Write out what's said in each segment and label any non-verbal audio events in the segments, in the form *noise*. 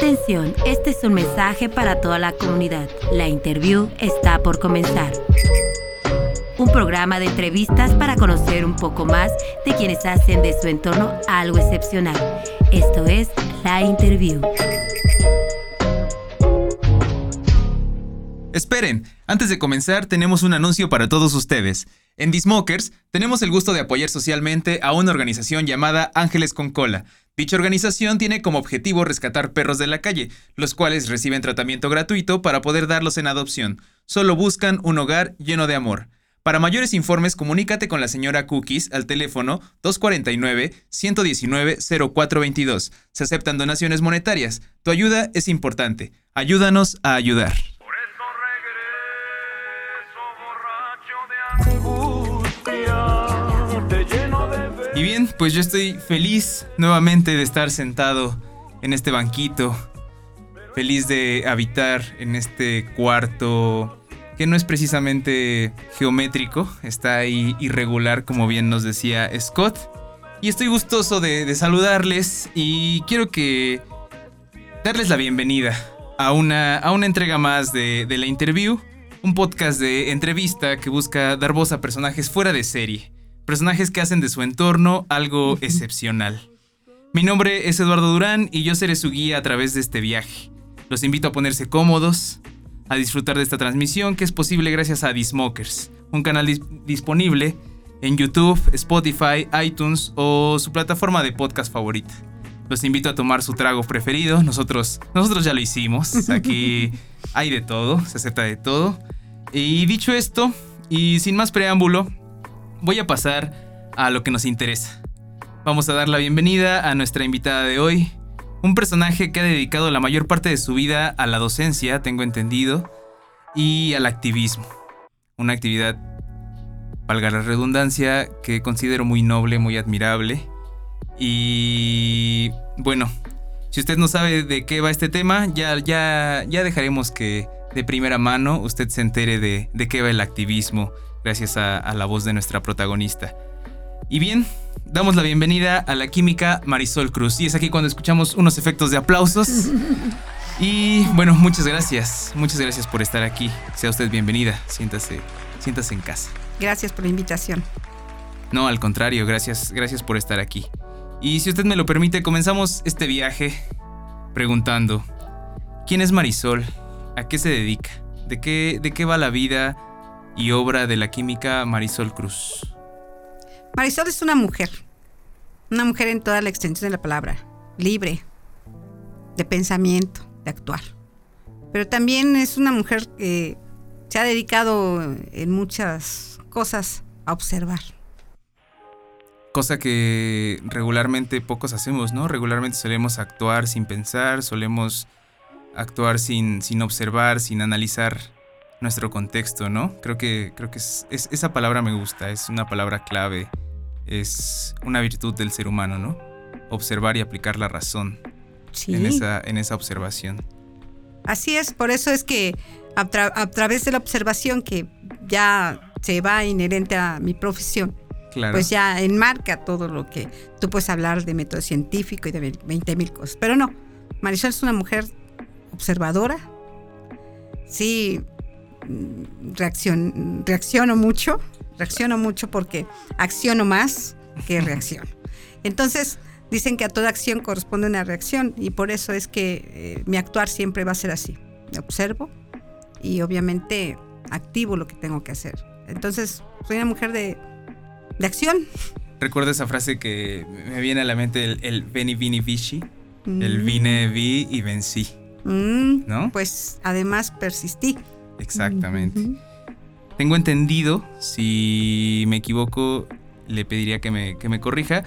Atención, este es un mensaje para toda la comunidad. La interview está por comenzar. Un programa de entrevistas para conocer un poco más de quienes hacen de su entorno algo excepcional. Esto es La Interview. Esperen, antes de comenzar tenemos un anuncio para todos ustedes. En Dismokers tenemos el gusto de apoyar socialmente a una organización llamada Ángeles con Cola. Dicha organización tiene como objetivo rescatar perros de la calle, los cuales reciben tratamiento gratuito para poder darlos en adopción. Solo buscan un hogar lleno de amor. Para mayores informes, comunícate con la señora Cookies al teléfono 249-119-0422. Se aceptan donaciones monetarias. Tu ayuda es importante. Ayúdanos a ayudar. Y bien, pues yo estoy feliz nuevamente de estar sentado en este banquito, feliz de habitar en este cuarto que no es precisamente geométrico, está ahí irregular como bien nos decía Scott. Y estoy gustoso de, saludarles y quiero que darles la bienvenida a una, a una entrega más de, de la interview, un podcast de entrevista que busca dar voz a personajes fuera de serie personajes que hacen de su entorno algo excepcional. Mi nombre es Eduardo Durán y yo seré su guía a través de este viaje. Los invito a ponerse cómodos, a disfrutar de esta transmisión que es posible gracias a Dismokers, un canal disponible en YouTube, Spotify, iTunes o su plataforma de podcast favorita. Los invito a tomar su trago preferido. Nosotros, nosotros ya lo hicimos. Aquí *laughs* hay de todo, se acepta de todo. Y dicho esto, y sin más preámbulo, voy a pasar a lo que nos interesa. Vamos a dar la bienvenida a nuestra invitada de hoy, un personaje que ha dedicado la mayor parte de su vida a la docencia, tengo entendido, y al activismo. Una actividad, valga la redundancia, que considero muy noble, muy admirable. Y bueno, si usted no sabe de qué va este tema, ya, ya, ya dejaremos que de primera mano usted se entere de, de qué va el activismo gracias a, la voz de nuestra protagonista. Y bien, damos la bienvenida a la química Marisol Cruz. Y es aquí cuando escuchamos unos efectos de aplausos. *laughs* Y bueno, muchas gracias. Muchas gracias por estar aquí. Sea usted bienvenida. Siéntase, siéntase en casa. Gracias por la invitación. No, al contrario, gracias, gracias por estar aquí. Y si usted me lo permite, comenzamos este viaje preguntando, ¿quién es Marisol? ¿A qué se dedica? ¿De qué, de qué va la vida? Y obra de la química Marisol Cruz. Marisol es una mujer, una mujer en toda la extensión de la palabra, libre, de pensamiento, de actuar. Pero también es una mujer que se ha dedicado en muchas cosas a observar. Cosa que regularmente pocos hacemos, ¿no? Regularmente solemos actuar sin pensar, solemos actuar sin, sin observar, sin analizar nuestro contexto, ¿no? Creo que, creo que es, esa palabra me gusta, es una palabra clave, es una virtud del ser humano, ¿no? Observar y aplicar la razón en, esa, en esa observación. Así es, por eso es que a, través de la observación que ya se va inherente a mi profesión, pues ya enmarca todo lo que tú puedes hablar de método científico y de 20 mil cosas. Pero no, Marisol es una mujer observadora, sí, reacción, reacciono mucho, reacciono mucho porque acciono más que *laughs* reacciono. Entonces, dicen que a toda acción corresponde una reacción y por eso es que eh, mi actuar siempre va a ser así. Me observo y obviamente activo lo que tengo que hacer. Entonces, soy una mujer de, acción. Recuerdo esa frase que me viene a la mente, el, el veni vini vici, el mm. vine vi y vencí. Mm, ¿No? Pues además persistí. Exactamente. Tengo entendido, si me equivoco, le pediría que me, que me corrija.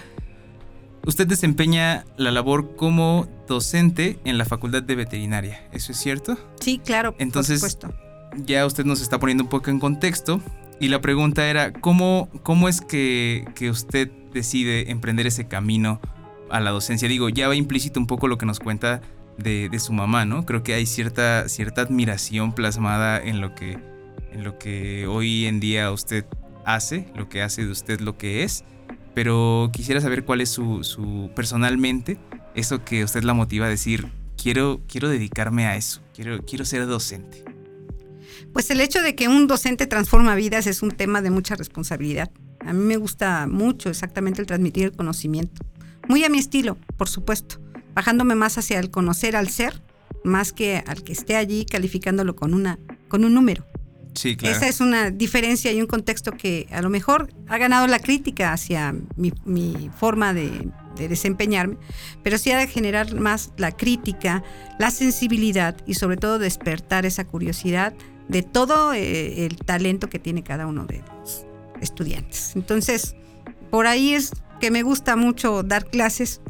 Usted desempeña la labor como docente en la Facultad de Veterinaria, ¿eso es cierto? Sí, claro. Entonces, por supuesto. ya usted nos está poniendo un poco en contexto y la pregunta era, ¿cómo, cómo es que, que usted decide emprender ese camino a la docencia? Digo, ya va implícito un poco lo que nos cuenta de, su mamá, ¿no? Creo que hay cierta, cierta admiración plasmada en lo, que, en lo que hoy en día usted hace, lo que hace de usted lo que es, pero quisiera saber cuál es su, su personalmente, eso que usted la motiva a decir, quiero, quiero dedicarme a eso, quiero, quiero ser docente? Pues el hecho de que un docente transforma vidas es un tema de mucha responsabilidad. A mí me gusta mucho exactamente el transmitir el conocimiento. Muy a mi estilo, por supuesto, bajándome más hacia el conocer al ser, más que al que esté allí calificándolo con, una, con un número. Sí, claro. Esa es una diferencia y un contexto que a lo mejor ha ganado la crítica hacia mi, mi forma de, de, desempeñarme, pero sí ha de generar más la crítica, la sensibilidad y sobre todo despertar esa curiosidad de todo eh, el talento que tiene cada uno de los estudiantes. Entonces, por ahí es que me gusta mucho dar clases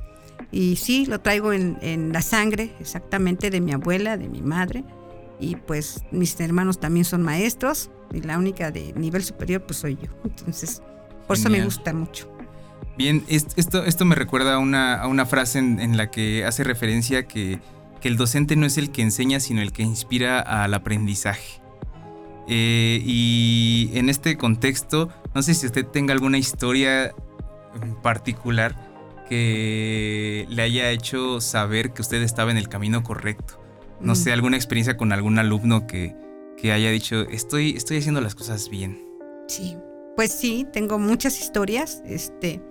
y sí, lo traigo en, en la sangre exactamente de mi abuela, de mi madre y pues mis hermanos también son maestros y la única de nivel superior pues soy yo. *laughs* Entonces, por Genial. eso me gusta mucho. Bien, esto, esto me recuerda a una, a una frase en, en, la que hace referencia que, que, el docente no es el que enseña, sino el que inspira al aprendizaje. Eh, y en este contexto, no sé si usted tenga alguna historia en particular que le haya hecho saber que usted estaba en el camino correcto no sé, alguna experiencia con algún alumno que, que haya dicho, estoy, estoy haciendo las cosas bien. Sí, pues sí, tengo muchas historias. Este,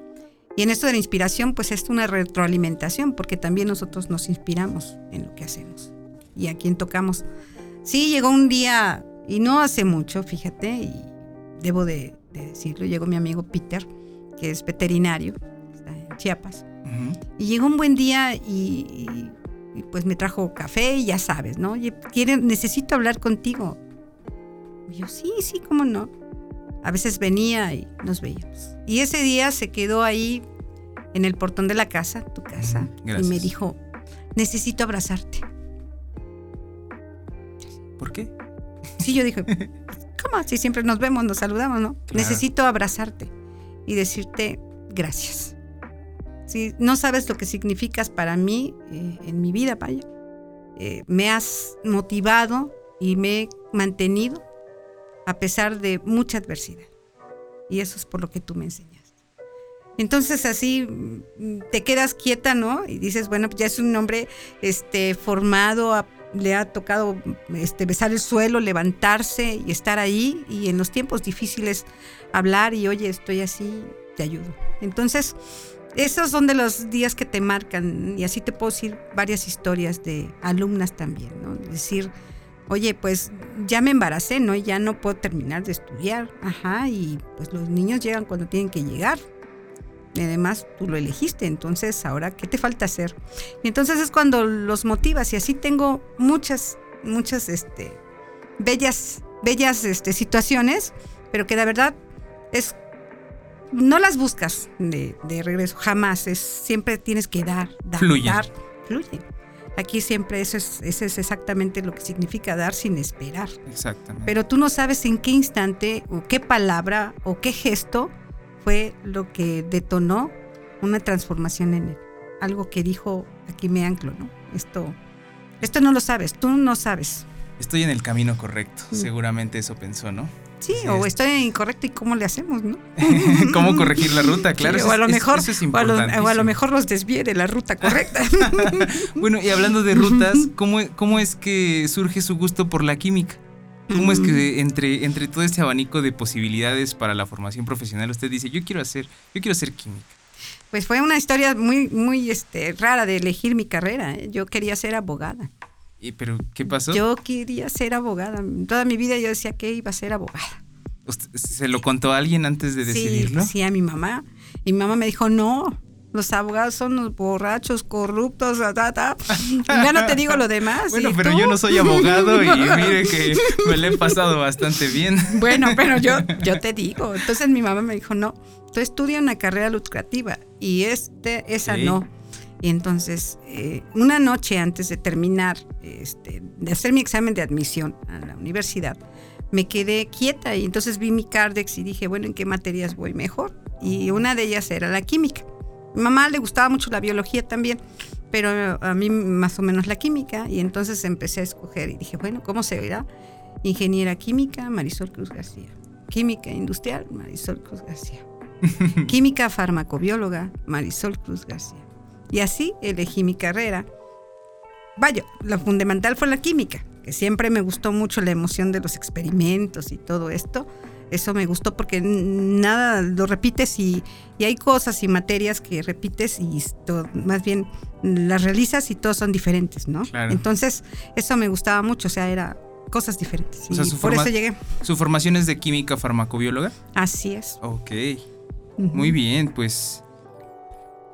y en esto de la inspiración, pues es una retroalimentación, porque también nosotros nos inspiramos en lo que hacemos y a quien tocamos. Sí, llegó un día, y no hace mucho, fíjate, y debo de, de decirlo, llegó mi amigo Peter, que es veterinario, Chiapas. Uh -huh. Y llegó un buen día y, y y pues me trajo café y ya sabes, ¿no? Oye, quiere, necesito hablar contigo. Y yo, sí, sí, cómo no. A veces venía y nos veíamos. Y ese día se quedó ahí en el portón de la casa, tu casa, y me dijo, necesito abrazarte. ¿Por qué? Sí, yo dije, ¿cómo? Si siempre nos vemos, nos saludamos, ¿no? Claro. Necesito abrazarte y decirte gracias. No sabes lo que significas para mí eh, en mi vida, vaya. Eh, me has motivado y me he mantenido a pesar de mucha adversidad. Y eso es por lo que tú me enseñaste. Entonces así mm, te quedas quieta, ¿no? Y dices, bueno, ya es un hombre este, formado, le ha tocado este, besar el suelo, levantarse y estar ahí. Y en los tiempos difíciles hablar y, oye, estoy así, te ayudo. Entonces, esos son de los días que te marcan y así te puedo decir varias historias de alumnas también, ¿no? Decir, oye, pues ya me embaracé, ¿no? Ya no puedo terminar de estudiar, ajá, y pues los niños llegan cuando tienen que llegar. Y además tú lo elegiste, entonces ahora, ¿qué te falta hacer? Y entonces es cuando los motivas y así tengo muchas, muchas, este, bellas, bellas, este, situaciones, pero que la verdad es no las buscas de, de, regreso, jamás. Es, siempre tienes que dar, dar, fluye. dar. Fluye. Aquí siempre eso es, eso es exactamente lo que significa dar sin esperar. Exactamente. Pero tú no sabes en qué instante o qué palabra o qué gesto fue lo que detonó una transformación en él. Algo que dijo, aquí me anclo, ¿no? Esto, esto no lo sabes, tú no sabes. Estoy en el camino correcto, mm. seguramente eso pensó, ¿no? Sí, sí, o estoy incorrecto y cómo le hacemos, ¿no? *laughs* ¿Cómo corregir la ruta? Claro, sí, o a lo mejor, es, es o, a lo, o, a lo, mejor los desvíe de la ruta correcta. *laughs* bueno, y hablando de rutas, ¿cómo, ¿cómo es que surge su gusto por la química? ¿Cómo es que entre, entre todo este abanico de posibilidades para la formación profesional usted dice, yo quiero hacer, yo quiero ser química? Pues fue una historia muy, muy este, rara de elegir mi carrera. ¿eh? Yo quería ser abogada. ¿Y pero qué pasó? Yo quería ser abogada. Toda mi vida yo decía que iba a ser abogada. ¿Se lo contó a alguin antes de decidirlo? Sí, sí, a mi mamá. Y mi mamá me dijo, no, los abogados son los borrachos, corruptos, ta, ta. ya no te digo lo demás. Bueno, pero tú? yo no soy abogado y *laughs* mire que me lo he pasado bastante bien. Bueno, pero yo, *laughs* yo te digo. Entonces mi mamá me dijo, no, tú estudia una carrera lucrativa y este, esa sí. no. Y entonces, eh, una noche antes de terminar, este, de hacer mi examen de admisión a la universidad, me quedé quieta y entonces vi mi Cardex y dije, bueno, ¿en qué materias voy mejor? Y una de ellas era la química. A mi mamá le gustaba mucho la biología también, pero a mí más o menos la química. Y entonces empecé a escoger y dije, bueno, ¿cómo se verá? Ingeniera química, Marisol Cruz García. Química industrial, Marisol Cruz García. *laughs* química farmacobióloga, Marisol Cruz García. Y así elegí mi carrera. vaya, lo fundamental fue la química, que siempre me gustó mucho la emoción de los experimentos y todo esto. Eso me gustó porque nada lo repites y, hay cosas y materias que repites y esto, más bien las realizas y todos son diferentes, ¿no? Entonces, eso me gustaba mucho, o sea, era cosas diferentes. y por eso llegué. ¿Su formación es de química farmacobióloga? Así es. Ok. Muy bien, pues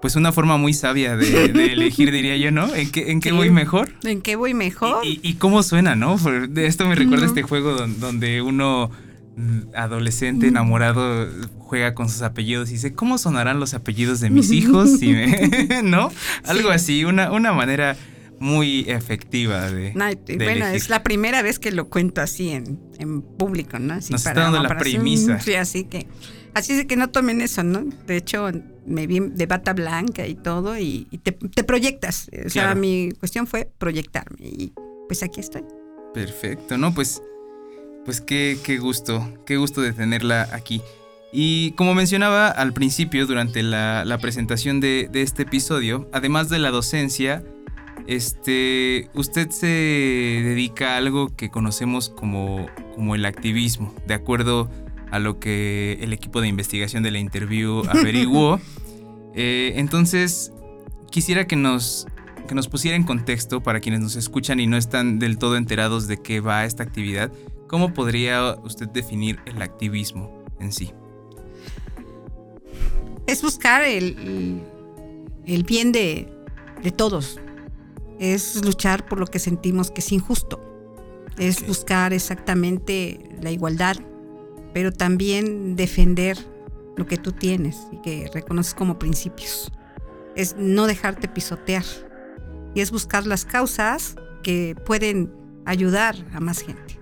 pues una forma muy sabia de, *laughs* elegir, diría yo, ¿no? ¿En qué, en qué voy mejor? ¿En qué voy mejor? Y, cómo suena, ¿no? De esto me recuerda este juego donde uno mm, adolescente enamorado juega con sus apellidos y dice, ¿cómo sonarán los apellidos de mis hijos? *laughs* *laughs* ¿No? Algo así, una, una manera muy efectiva de... bueno, es la primera vez que lo cuento así en, en público, ¿no? Así Nos está dando la premisa. Sí, así que... Así es que no tomen eso, ¿no? De hecho, me vi de bata blanca y todo y, te, proyectas. O sea, mi cuestión fue proyectarme y pues aquí estoy. Perfecto, ¿no? Pues, pues qué, qué gusto, qué gusto de tenerla aquí. Y como mencionaba al principio durante la, la presentación de, de, este episodio, además de la docencia, este, usted se dedica a algo que conocemos como, como el activismo, de acuerdo a lo que el equipo de investigación de la interview *laughs* averiguó. Eh, entonces, quisiera que nos, que nos pusiera en contexto para quienes nos escuchan y no están del todo enterados de qué va esta actividad. ¿Cómo podría usted definir el activismo en sí? Es buscar el, el bien de, de todos. Es luchar por lo que sentimos que es injusto. Es buscar exactamente la igualdad, pero también defender lo que tú tienes y que reconoces como principios. Es no dejarte pisotear y es buscar las causas que pueden ayudar a más gente.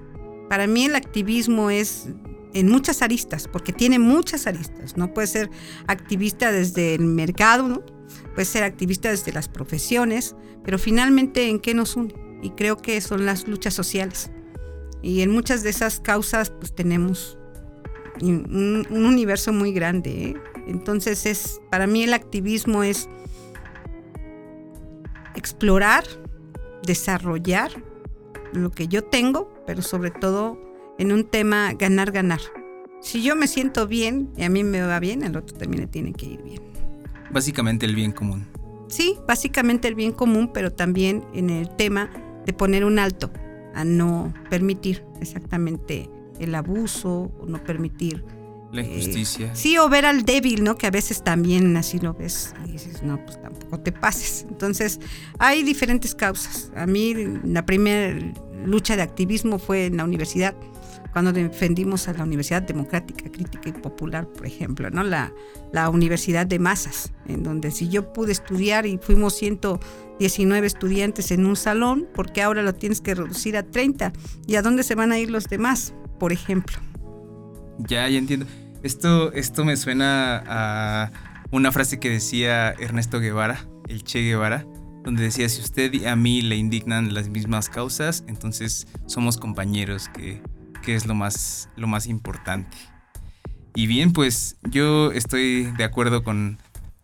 Para mí el activismo es en muchas aristas, porque tiene muchas aristas. No puede ser activista desde el mercado, ¿no? puede ser activista desde las profesiones, pero finalmente en qué nos une. Y creo que son las luchas sociales. Y en muchas de esas causas pues tenemos un, universo muy grande. ¿eh? Entonces es, para mí el activismo es explorar, desarrollar lo que yo tengo, pero sobre todo en un tema ganar, ganar. Si yo me siento bien y a mí me va bien, al otro también le tiene que ir bien. Básicamente el bien común. Sí, básicamente el bien común, pero también en el tema de poner un alto a no permitir exactamente el abuso o no permitir la eh, injusticia. sí, o ver al débil, ¿no? Que a veces también así lo ves y dices, no, pues tampoco te pases. Entonces, hay diferentes causas. A mí la primera lucha de activismo fue en la universidad, cuando defendimos a la Universidad Democrática, Crítica y Popular, por ejemplo, ¿no? La, la Universidad de Masas, en donde si yo pude estudiar y fuimos 119 estudiantes en un salón, porque ahora lo tienes que reducir a 30? ¿Y a dónde se van a ir los demás? Por ejemplo. Ya, ya entiendo. Esto, esto me suena a una frase que decía Ernesto Guevara, el Che Guevara, donde decía, si usted y a mí le indignan las mismas causas, entonces somos compañeros, que, es lo más, lo más importante. Y bien, pues yo estoy de acuerdo con,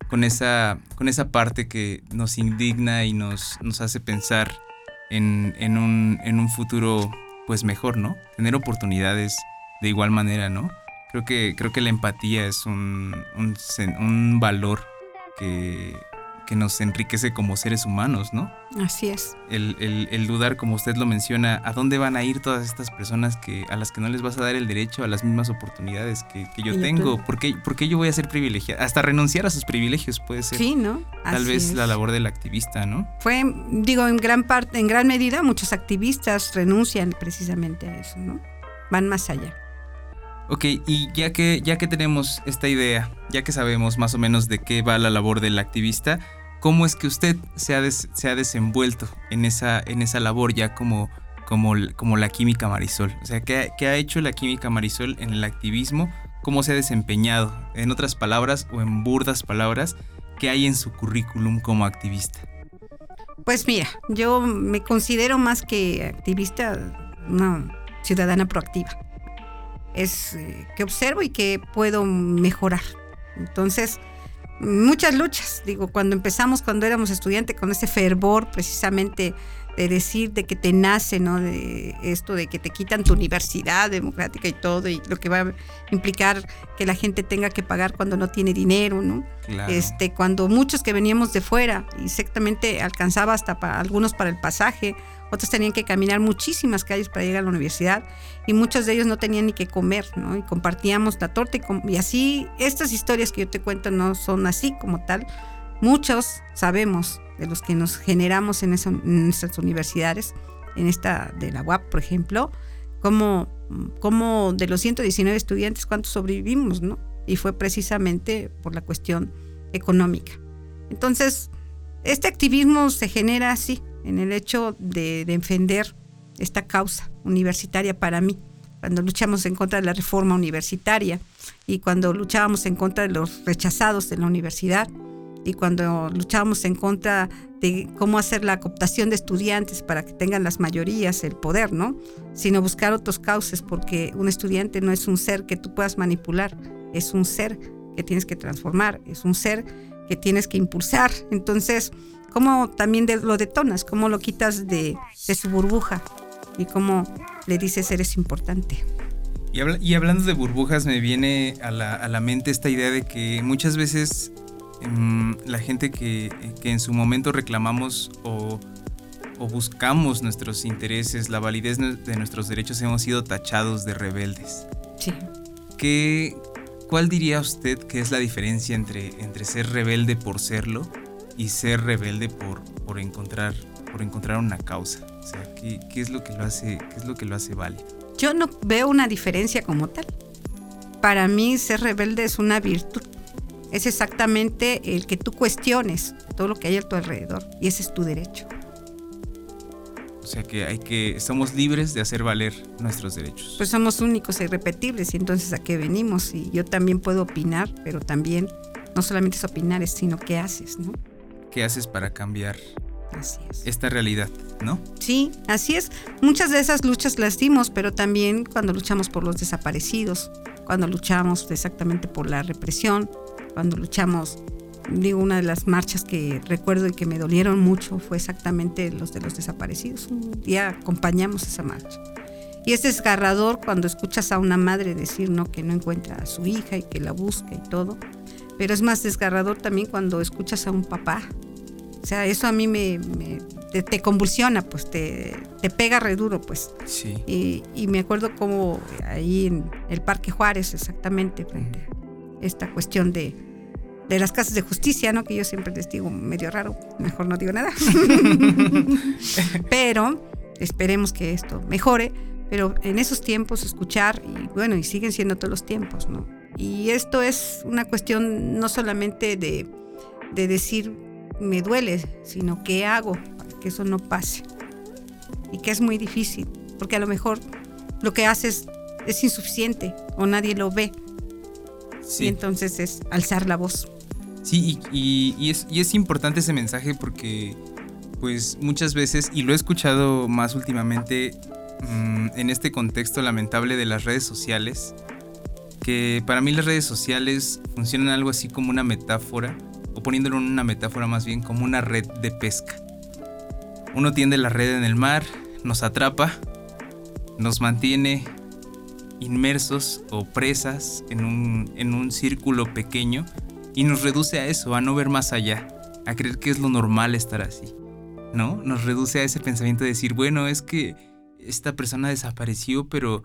con, esa, con esa parte que nos indigna y nos, nos hace pensar en, en, un, en un futuro pues mejor, ¿no? Tener oportunidades de igual manera, ¿no? Creo que, creo que la empatía es un, un, valor que, que, nos enriquece como seres humanos, ¿no? Así es. El, el, dudar, como usted lo menciona, ¿a dónde van a ir todas estas personas que, a las que no les vas a dar el derecho a las mismas oportunidades que, que yo tengo? ¿Por qué, ¿Por qué, yo voy a ser privilegiada? Hasta renunciar a sus privilegios puede ser. Sí, ¿no? Tal vez la labor del activista, ¿no? Fue, digo, en gran parte, en gran medida, muchos activistas renuncian precisamente a eso, ¿no? Van más allá. Ok, y ya que, ya que tenemos esta idea, ya que sabemos más o menos de qué va la labor del activista, ¿cómo es que usted se ha, se ha desenvuelto en esa, en esa labor ya como, como, como la química Marisol? O sea, ¿qué, ¿qué, ha hecho la química Marisol en el activismo? ¿Cómo se ha desempeñado? En otras palabras o en burdas palabras, ¿qué hay en su currículum como activista? Pues mira, yo me considero más que activista una ciudadana proactiva es eh, que observo y que puedo mejorar. Entonces, muchas luchas, digo, cuando empezamos, cuando éramos estudiantes, con ese fervor precisamente de decir de que te nace, ¿no? De esto de que te quitan tu universidad democrática y todo, y lo que va a implicar que la gente tenga que pagar cuando no tiene dinero, ¿no? Este, cuando muchos que veníamos de fuera, exactamente alcanzaba hasta para algunos para el pasaje, otros tenían que caminar muchísimas calles para llegar a la universidad y muchos de ellos no tenían ni que comer, ¿no? Y compartíamos la torta y, así, estas historias que yo te cuento no son así como tal. Muchos sabemos de los que nos generamos en, esas universidades, en esta de la UAP, por ejemplo, como, como de los 119 estudiantes, cuántos sobrevivimos, ¿no? Y fue precisamente por la cuestión económica. Entonces, este activismo se genera así, en el hecho de, defender esta causa universitaria para mí, cuando luchamos en contra de la reforma universitaria y cuando luchábamos en contra de los rechazados de la universidad y cuando luchábamos en contra de cómo hacer la cooptación de estudiantes para que tengan las mayorías el poder, ¿no? Sino buscar otros cauces porque un estudiante no es un ser que tú puedas manipular, es un ser que tienes que transformar, es un ser que tienes que impulsar. Entonces, cómo también lo detonas, cómo lo quitas de, su burbuja y cómo le dices eres importante. Y, hablando de burbujas, me viene a la, mente esta idea de que muchas veces em, la gente que, en su momento reclamamos o, buscamos nuestros intereses, la validez de nuestros derechos, hemos sido tachados de rebeldes. Sí. ¿Qué, ¿Cuál diría usted que es la diferencia entre, entre ser rebelde por serlo y ser rebelde por, por, encontrar, por encontrar una causa? O sea, ¿qué, es lo que lo hace, qué es lo que lo hace válido? Yo no veo una diferencia como tal. Para mí ser rebelde es una virtud. Es exactamente el que tú cuestiones todo lo que hay a tu alrededor y ese es tu derecho. O sea que hay que somos libres de hacer valer nuestros derechos. Pues somos únicos e irrepetibles y entonces a qué venimos y yo también puedo opinar, pero también no solamente es opinar, sino qué haces, ¿no? qué haces para cambiar esta realidad, ¿no? Sí, así es. Muchas de esas luchas las dimos, pero también cuando luchamos por los desaparecidos, cuando luchamos exactamente por la represión, cuando luchamos, digo, una de las marchas que recuerdo y que me dolieron mucho fue exactamente los de los desaparecidos. Un día acompañamos esa marcha. Y es desgarrador cuando escuchas a una madre decir no que no encuentra a su hija y que la busca y todo. Pero es más desgarrador también cuando escuchas a un papá. O sea, eso a mí me, te, convulsiona, pues te, te pega re duro, pues. Sí. Y, me acuerdo como ahí en el Parque Juárez, exactamente, frente esta cuestión de, de las casas de justicia, ¿no? Que yo siempre les digo medio raro, mejor no digo nada. *laughs* Pero esperemos que esto mejore. Pero en esos tiempos escuchar, y bueno, y siguen siendo todos los tiempos, ¿no? Y esto es una cuestión no solamente de, decir me duele, sino qué hago para que eso no pase. Y que es muy difícil, porque a lo mejor lo que haces es insuficiente o nadie lo ve. Y entonces es alzar la voz. Sí, y, es, y es importante ese mensaje porque pues muchas veces, y lo he escuchado más últimamente mm, en este contexto lamentable de las redes sociales, que para mí las redes sociales funcionan algo así como una metáfora, o poniéndolo en una metáfora más bien como una red de pesca. Uno tiende la red en el mar, nos atrapa, nos mantiene inmersos o presas en un, en un círculo pequeño y nos reduce a eso, a no ver más allá, a creer que es lo normal estar así. ¿No? Nos reduce a ese pensamiento de decir, bueno, es que esta persona desapareció, pero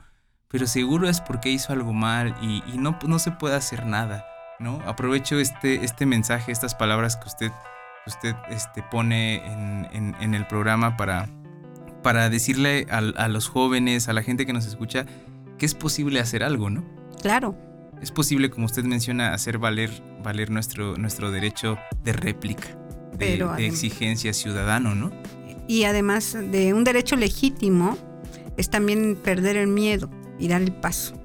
pero seguro es porque hizo algo mal y, no, no se puede hacer nada, ¿no? Aprovecho este, este mensaje, estas palabras que usted, usted este, pone en, el programa para, para decirle a, los jóvenes, a la gente que nos escucha, que es posible hacer algo, ¿no? Claro. Es posible, como usted menciona, hacer valer, valer nuestro, nuestro derecho de réplica, de, de exigencia ciudadano, ¿no? Y además de un derecho legítimo, es también perder el miedo y dar el paso.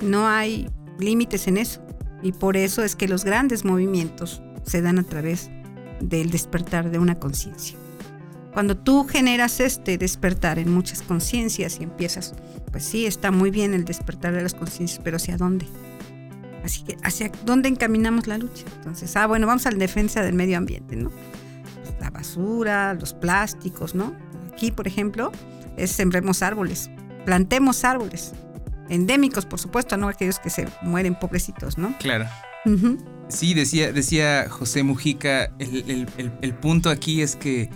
No hay límites en eso y por eso es que los grandes movimientos se dan a través del despertar de una conciencia. Cuando tú generas este despertar en muchas conciencias y empiezas, pues sí, está muy bien el despertar de las conciencias, pero ¿hacia dónde? Así que, ¿hacia dónde encaminamos la lucha? Entonces, ah, bueno, vamos a la defensa del medio ambiente, ¿no? Pues la basura, los plásticos, ¿no? aquí, por ejemplo, es sembremos árboles, plantemos árboles. Endémicos, por supuesto, no aquellos que se mueren pobrecitos, ¿no? Claro. Sí, decía, decía José Mujica, el, punto aquí es que,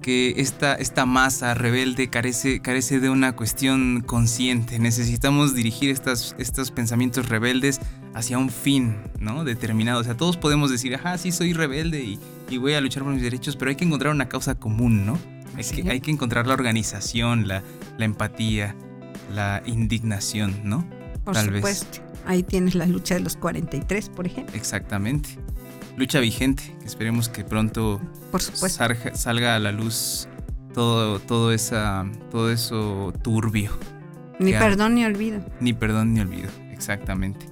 que esta, esta, masa rebelde carece, carece de una cuestión consciente. Necesitamos dirigir estas, estos pensamientos rebeldes hacia un fin, ¿no? Determinado. O sea, todos podemos decir, ajá, sí, soy rebelde y, voy a luchar por mis derechos, pero hay que encontrar una causa común, ¿no? Hay, que, hay que, encontrar la organización, la, la, empatía, la indignación, ¿no? Por supuesto. Ahí tienes la lucha de los 43, por ejemplo. Exactamente. Lucha vigente, esperemos que pronto por supuesto. Salga, a la luz todo, todo, esa, todo eso turbio. Ni perdón ni olvido. Ni perdón ni olvido, exactamente.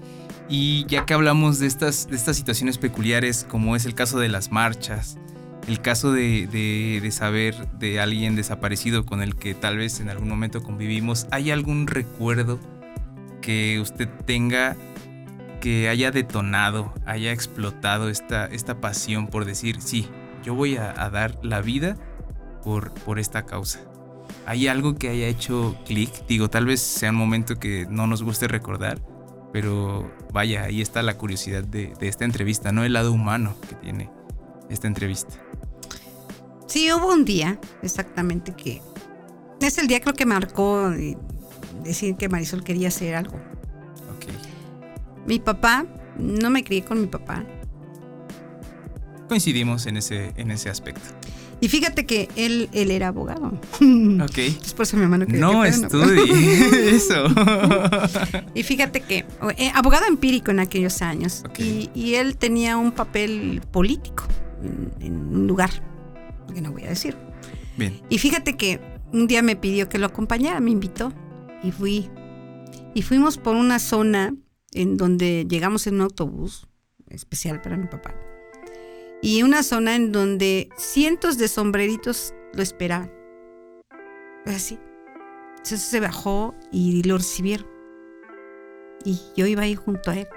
Y ya que hablamos de estas, de estas situaciones peculiares, como es el caso de las marchas, el caso de, de, saber de alguien desaparecido con el que tal vez en algún momento convivimos, ¿hay algún recuerdo que usted tenga que haya detonado, haya explotado esta, esta pasión por decir, sí, yo voy a, dar la vida por, por esta causa? ¿Hay algo que haya hecho clic? Digo, tal vez sea un momento que no nos guste recordar, pero vaya, ahí está la curiosidad de, esta entrevista, ¿no? El lado humano que tiene esta entrevista. Sí, hubo un día, exactamente, que es el día creo que marcó decir que Marisol quería hacer algo. Mi papá, no me crié con mi papá. Coincidimos en ese, en ese aspecto. Y fíjate que él, él era abogado. *laughs* Ok. Es por eso mi hermano que No estudie *laughs* eso. *laughs* y fíjate que, eh, abogado empírico en aquellos años. Y, él tenía un papel político en, un lugar, que no voy a decir. Bien. Y fíjate que un día me pidió que lo acompañara, me invitó y fui. Y fuimos por una zona en donde llegamos en un autobús especial para mi papá y una zona en donde cientos de sombreritos lo esperaban. Así. Entonces se bajó y lo recibieron. Y yo iba ahí junto a él.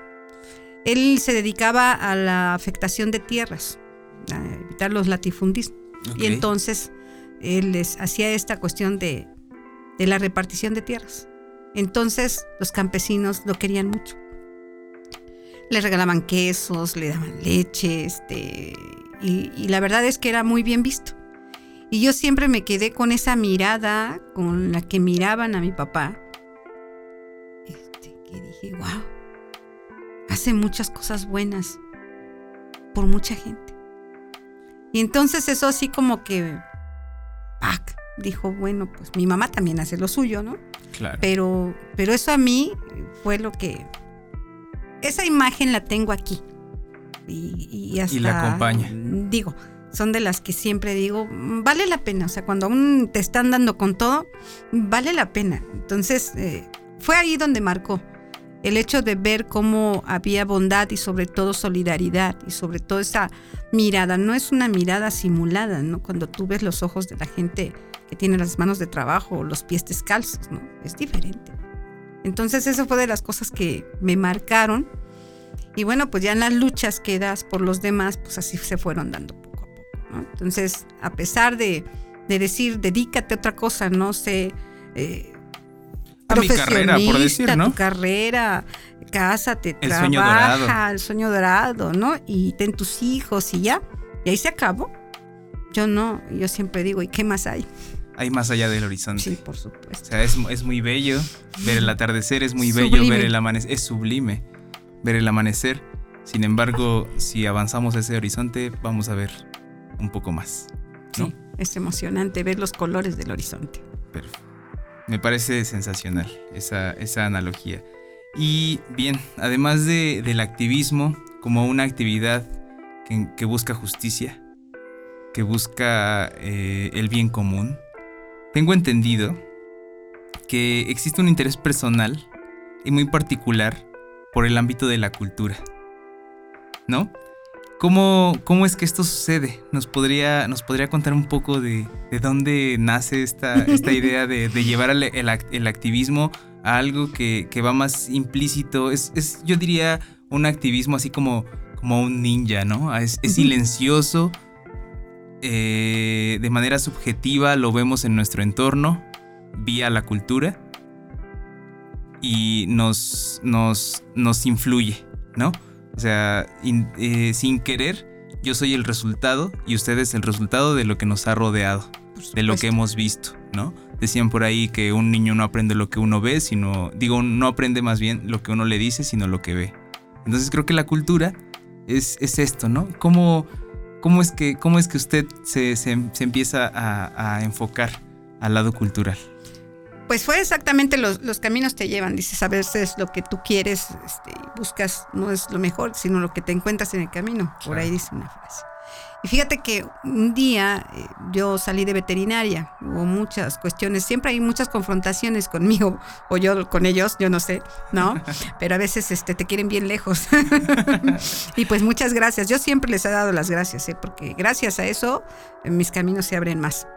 Él se dedicaba a la afectación de tierras, a evitar los latifundismos. Y entonces él les hacía esta cuestión de, de la repartición de tierras. Entonces los campesinos lo querían mucho le regalaban quesos, le daban leche, este, y, la verdad es que era muy bien visto. Y yo siempre me quedé con esa mirada con la que miraban a mi papá. Este, que dije, wow, hace muchas cosas buenas por mucha gente. Y entonces eso así como que, ¡pac! dijo, bueno, pues mi mamá también hace lo suyo, ¿no? Claro. Pero, pero eso a mí fue lo que esa imagen la tengo aquí. Y, hasta, y la acompaña. Digo, son de las que siempre digo, vale la pena. O sea, cuando aún te están dando con todo, vale la pena. Entonces, eh, fue ahí donde marcó el hecho de ver cómo había bondad y sobre todo solidaridad y sobre todo esa mirada. No es una mirada simulada, ¿no? Cuando tú ves los ojos de la gente que tiene las manos de trabajo o los pies descalzos, ¿no? Es diferente. Entonces eso fue de las cosas que me marcaron. Y bueno, pues ya en las luchas que das por los demás, pues así se fueron dando poco a poco. Entonces, a pesar de, decir, dedícate a otra cosa, no sé, eh, a mi carrera, por decir, ¿no? tu carrera, cásate, el trabaja, el sueño dorado, ¿no? Y ten tus hijos y ya. Y ahí se acabó. Yo no, yo siempre digo, ¿y qué más hay? Hay más allá del horizonte. Sí, por supuesto. O sea, es, muy bello ver el atardecer, es muy bello ver el amanecer, es sublime ver el amanecer. Sin embargo, si avanzamos a ese horizonte, vamos a ver un poco más. Sí, es emocionante ver los colores del horizonte. Perfecto. Me parece sensacional esa, esa analogía. Y bien, además de, del activismo como una actividad que, busca justicia, que busca eh, el bien común, tengo entendido que existe un interés personal y muy particular por el ámbito de la cultura. ¿No? ¿Cómo, cómo es que esto sucede? ¿Nos podría, nos podría contar un poco de, dónde nace esta, esta *laughs* idea de, llevar el, activismo a algo que, va más implícito? Es, yo diría, un activismo así como, como un ninja, ¿no? Es, es silencioso, eh, de manera subjetiva lo vemos en nuestro entorno, vía la cultura, y nos, nos, nos influye, ¿no? O sea, eh, sin querer, yo soy el resultado y usted es el resultado de lo que nos ha rodeado, de lo que hemos visto, ¿no? Decían por ahí que un niño no aprende lo que uno ve, sino, digo, no aprende más bien lo que uno le dice, sino lo que ve. Entonces creo que la cultura es, es esto, ¿no? ¿Cómo, cómo, es, que, cómo es que usted se, se, empieza a, a enfocar al lado cultural? pues fue exactamente los, los, caminos te llevan. Dices, a veces lo que tú quieres, este, buscas, no es lo mejor, sino lo que te encuentras en el camino. Por ahí dice una frase. Y fíjate que un día eh, yo salí de veterinaria, hubo muchas cuestiones, siempre hay muchas confrontaciones conmigo o yo con ellos, yo no sé, ¿no? *laughs* Pero a veces este, te quieren bien lejos. *laughs* y pues muchas gracias, yo siempre les he dado las gracias, ¿eh? porque gracias a eso eh, mis caminos se abren más.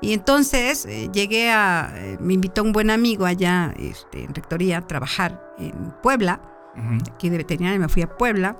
Y entonces llegué a, me invitó un buen amigo allá este, en Rectoría a trabajar en Puebla, aquí de veterinaria me fui a Puebla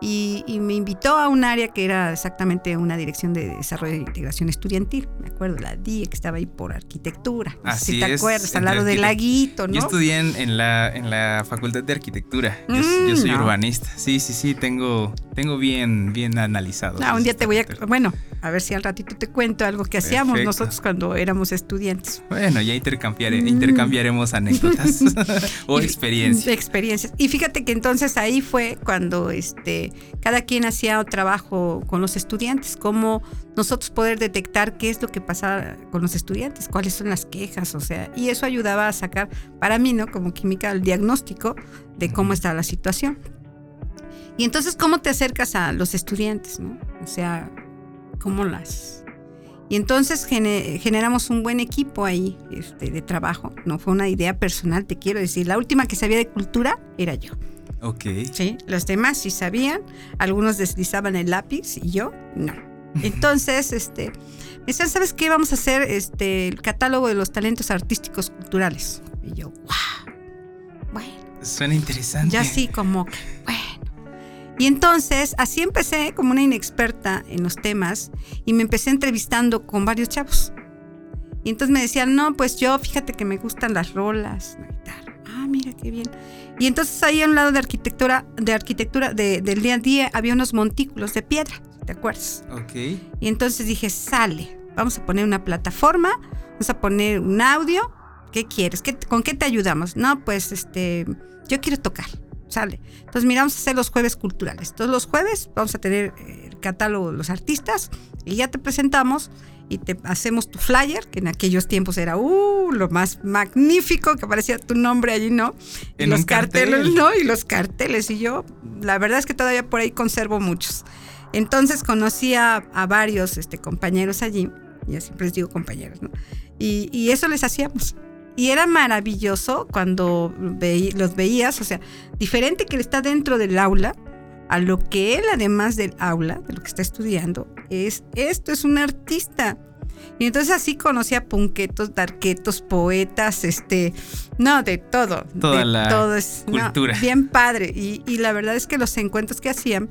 y, me invitó a un área que era exactamente una dirección de desarrollo e integración estudiantil. Me acuerdo, la DIE, que estaba ahí por arquitectura. Así si te acuerdas, al lado del laguito, ¿no? Yo estudié en, la, en la Facultad de Arquitectura. Yo, soy mm, urbanista. Sí, sí, sí, tengo, tengo bien, bien analizado. Ah, un día te voy a. Bueno, a ver si al ratito te cuento algo que hacíamos nosotros cuando éramos estudiantes. Bueno, ya intercambiare, mm. intercambiaremos anécdotas *laughs* o experiencias. Experiencias. Y fíjate que entonces ahí fue cuando este, cada quien hacía trabajo con los estudiantes, cómo nosotros poder detectar qué es lo que pasa con los estudiantes, cuáles son las quejas, o sea, y eso ayudaba a sacar, para mí, ¿no? Como química, el diagnóstico de cómo está la situación. Y entonces, ¿cómo te acercas a los estudiantes, no? O sea, cómo las... Y entonces generamos un buen equipo ahí este, de trabajo. No fue una idea personal, te quiero decir. La última que sabía de cultura era yo. Ok. Sí, los demás sí sabían. Algunos deslizaban el lápiz y yo no. *laughs* Entonces, este, me decían, ¿sabes qué? Vamos a hacer este, el catálogo de los talentos artísticos culturales. Y yo, wow. Bueno. Suena interesante. Ya así como, bueno. Y entonces así empecé como una inexperta en los temas y me empecé entrevistando con varios chavos. Y entonces me decían, no, pues yo fíjate que me gustan las rolas, la guitarra. Ah, mira qué bien. Y entonces ahí a un lado de arquitectura, de arquitectura del día a día había unos montículos de piedra, ¿te acuerdas? Ok. Y entonces dije, sale, vamos a poner una plataforma, vamos a poner un audio. ¿Qué quieres? ¿Con qué te ayudamos? No, pues este, yo quiero tocar sale. Entonces, mira, vamos a hacer los jueves culturales. Todos los jueves vamos a tener el catálogo de los artistas y ya te presentamos y te hacemos tu flyer, que en aquellos tiempos era uh, lo más magnífico, que aparecía tu nombre allí, ¿no? Y en los carteles, ¿no? Y los carteles. Y yo, la verdad es que todavía por ahí conservo muchos. Entonces conocí a, varios este, compañeros allí, ya siempre les digo compañeros, ¿no? Y, y eso les hacíamos. Y era maravilloso cuando los veías, o sea, diferente que está dentro del aula, a lo que él, además del aula, de lo que está estudiando, es esto, es un artista. Y entonces así conocí a punquetos, darquetos, poetas, este, no, de todo. Toda de la todo es, cultura. bien padre. Y, y, la verdad es que los encuentros que hacían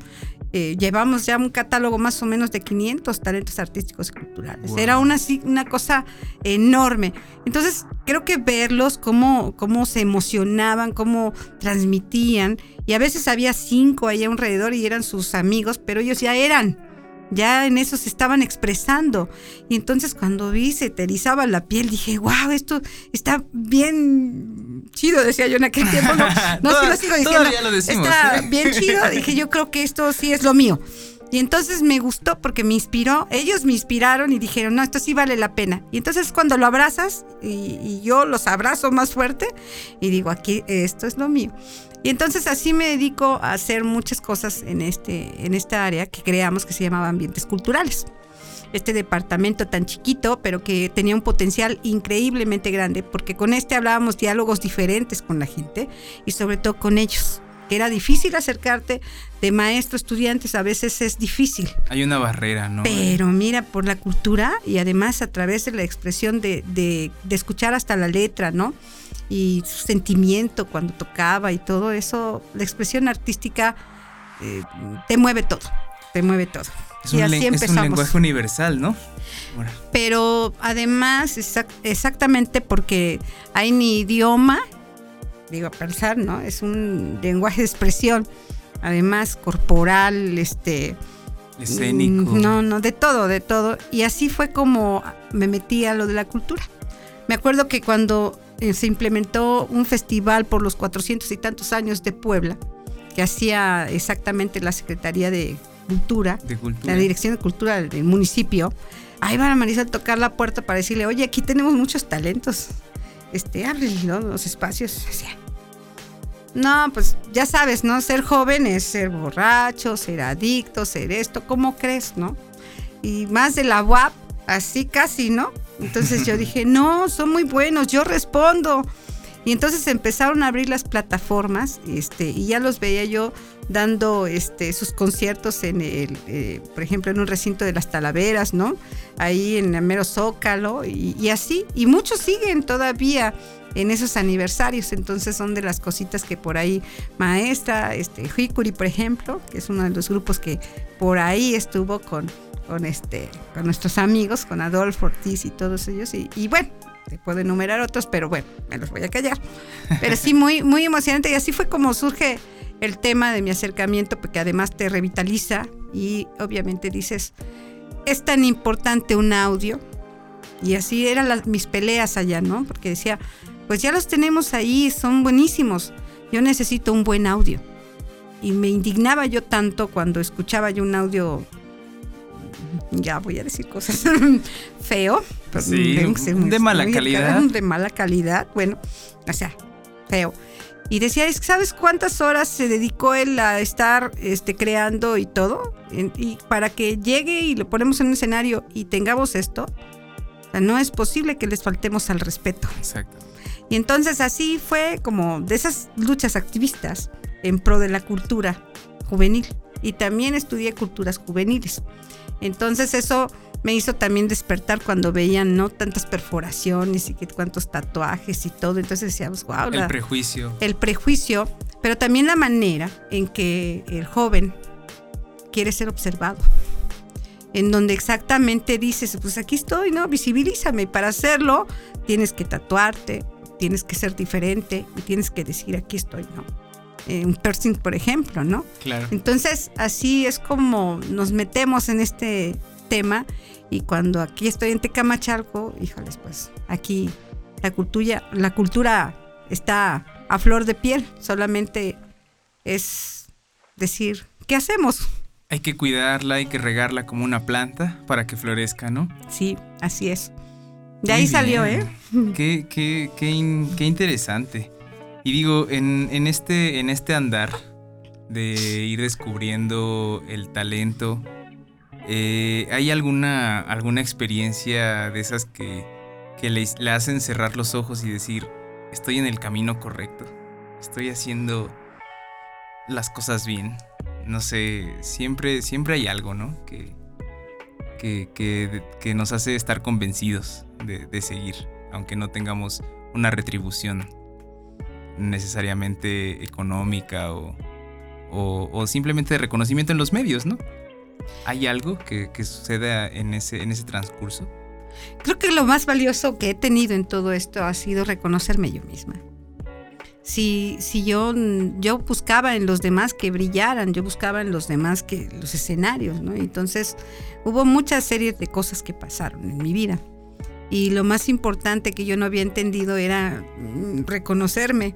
eh, llevamos ya un catálogo más o menos de 500 talentos artísticos y culturales. Era una, una cosa enorme. Entonces, creo que verlos, cómo, cómo se emocionaban, cómo transmitían, y a veces había cinco ahí alrededor y eran sus amigos, pero ellos ya eran ya en eso se estaban expresando. Y entonces cuando vi se te erizaba la piel, dije, wow, esto está bien chido, decía yo en aquel tiempo. No, *laughs* no lo sigo diciendo. Lo decimos, está *laughs* bien chido. Dije, yo creo que esto sí es lo mío. Y entonces me gustó porque me inspiró, ellos me inspiraron y dijeron, no, esto sí vale la pena. Y entonces cuando lo abrazas y, y yo los abrazo más fuerte y digo, aquí esto es lo mío. Y entonces así me dedico a hacer muchas cosas en, este, en esta área que creamos que se llamaba ambientes culturales. Este departamento tan chiquito, pero que tenía un potencial increíblemente grande, porque con este hablábamos diálogos diferentes con la gente y sobre todo con ellos que era difícil acercarte de maestro, estudiantes, a veces es difícil. Hay una barrera, ¿no? Pero mira, por la cultura y además a través de la expresión de, de, de escuchar hasta la letra, ¿no? Y su sentimiento cuando tocaba y todo eso, la expresión artística eh, te mueve todo, te mueve todo. Es, y un, así len- es un empezamos. lenguaje universal, ¿no? Bueno, Pero además, exac- exactamente porque hay ni idioma, digo, a pensar, ¿no? Es un lenguaje de expresión, además corporal, este... escénico. Mm, No, no, de todo, de todo. Y así fue como me metí a lo de la cultura. Me acuerdo que cuando eh, se implementó un festival por los 400 y tantos años de Puebla, que hacía exactamente la Secretaría de Cultura, De cultura. la Dirección de Cultura del municipio, ahí va a Marisa a tocar la puerta para decirle, oye, aquí tenemos muchos talentos, este, abre los espacios. No, pues ya sabes, ¿no? Ser joven es ser borracho, ser adicto, ser esto, ¿cómo crees, no? Y más de la UAP, así casi, ¿no? Entonces yo dije, no, son muy buenos, yo respondo. Y entonces empezaron a abrir las plataformas, este, y ya los veía yo dando este, sus conciertos en el, eh, por ejemplo, en un recinto de las Talaveras, ¿no? Ahí en el mero Zócalo, y, y así. Y muchos siguen todavía en esos aniversarios. Entonces son de las cositas que por ahí, maestra, este, Hikuri, por ejemplo, que es uno de los grupos que por ahí estuvo con, con este, con nuestros amigos, con Adolfo Ortiz y todos ellos. Y, bueno, te puedo enumerar otros, pero bueno, me los voy a callar. Pero sí, muy, muy emocionante. Y así fue como surge el tema de mi acercamiento, porque además te revitaliza y obviamente dices, es tan importante un audio. Y así eran las, mis peleas allá, ¿no? Porque decía, pues ya los tenemos ahí, son buenísimos. Yo necesito un buen audio. Y me indignaba yo tanto cuando escuchaba yo un audio, ya voy a decir cosas, *laughs* feo. pero Sí, ser muy- de mala muy calidad. *laughs* De mala calidad, bueno, o sea, feo. Y decía, "Es que ¿sabes cuántas horas se dedicó él a estar este, creando y todo? En- Y para que llegue y lo ponemos en un escenario y tengamos esto, o sea, no es posible que les faltemos al respeto. Exacto. Y entonces así fue como de esas luchas activistas en pro de la cultura juvenil. Y también estudié culturas juveniles. Entonces eso me hizo también despertar cuando veían no tantas perforaciones y que cuántos tatuajes y todo. Entonces decíamos, wow, El prejuicio. el prejuicio, pero también la manera en que el joven quiere ser observado. En donde exactamente dices, pues aquí estoy, ¿no? Visibilízame. Y para hacerlo tienes que tatuarte, tienes que ser diferente y tienes que decir, aquí estoy, ¿no? Eh, un piercing, por ejemplo, ¿no? Claro. Entonces, así es como nos metemos en este tema y cuando aquí estoy en Tecamachalco, híjoles, pues aquí la cultura, la cultura está a flor de piel, solamente es decir, ¿qué hacemos? Hay que cuidarla, hay que regarla como una planta para que florezca, ¿no? Sí, así es. De Muy ahí salió, ¿eh? Qué, qué, qué, in- qué interesante. Y digo, en, en este, en este andar de ir descubriendo el talento, eh, ¿hay alguna, experiencia de esas que, le, hacen cerrar los ojos y decir, estoy en el camino correcto? Estoy haciendo las cosas bien. No sé, siempre, siempre hay algo, ¿no? Que, nos hace estar convencidos de seguir, aunque no tengamos una retribución necesariamente económica o, o- simplemente de reconocimiento en los medios, ¿no? ¿Hay algo que, que suceda en ese, en ese transcurso? Creo que lo más valioso que he tenido en todo esto ha sido reconocerme yo misma. Si, si yo, yo buscaba en los demás que brillaran, yo buscaba en los demás que los escenarios, ¿no? Entonces hubo muchas series de cosas que pasaron en mi vida. Y lo más importante que yo no había entendido era mm, reconocerme.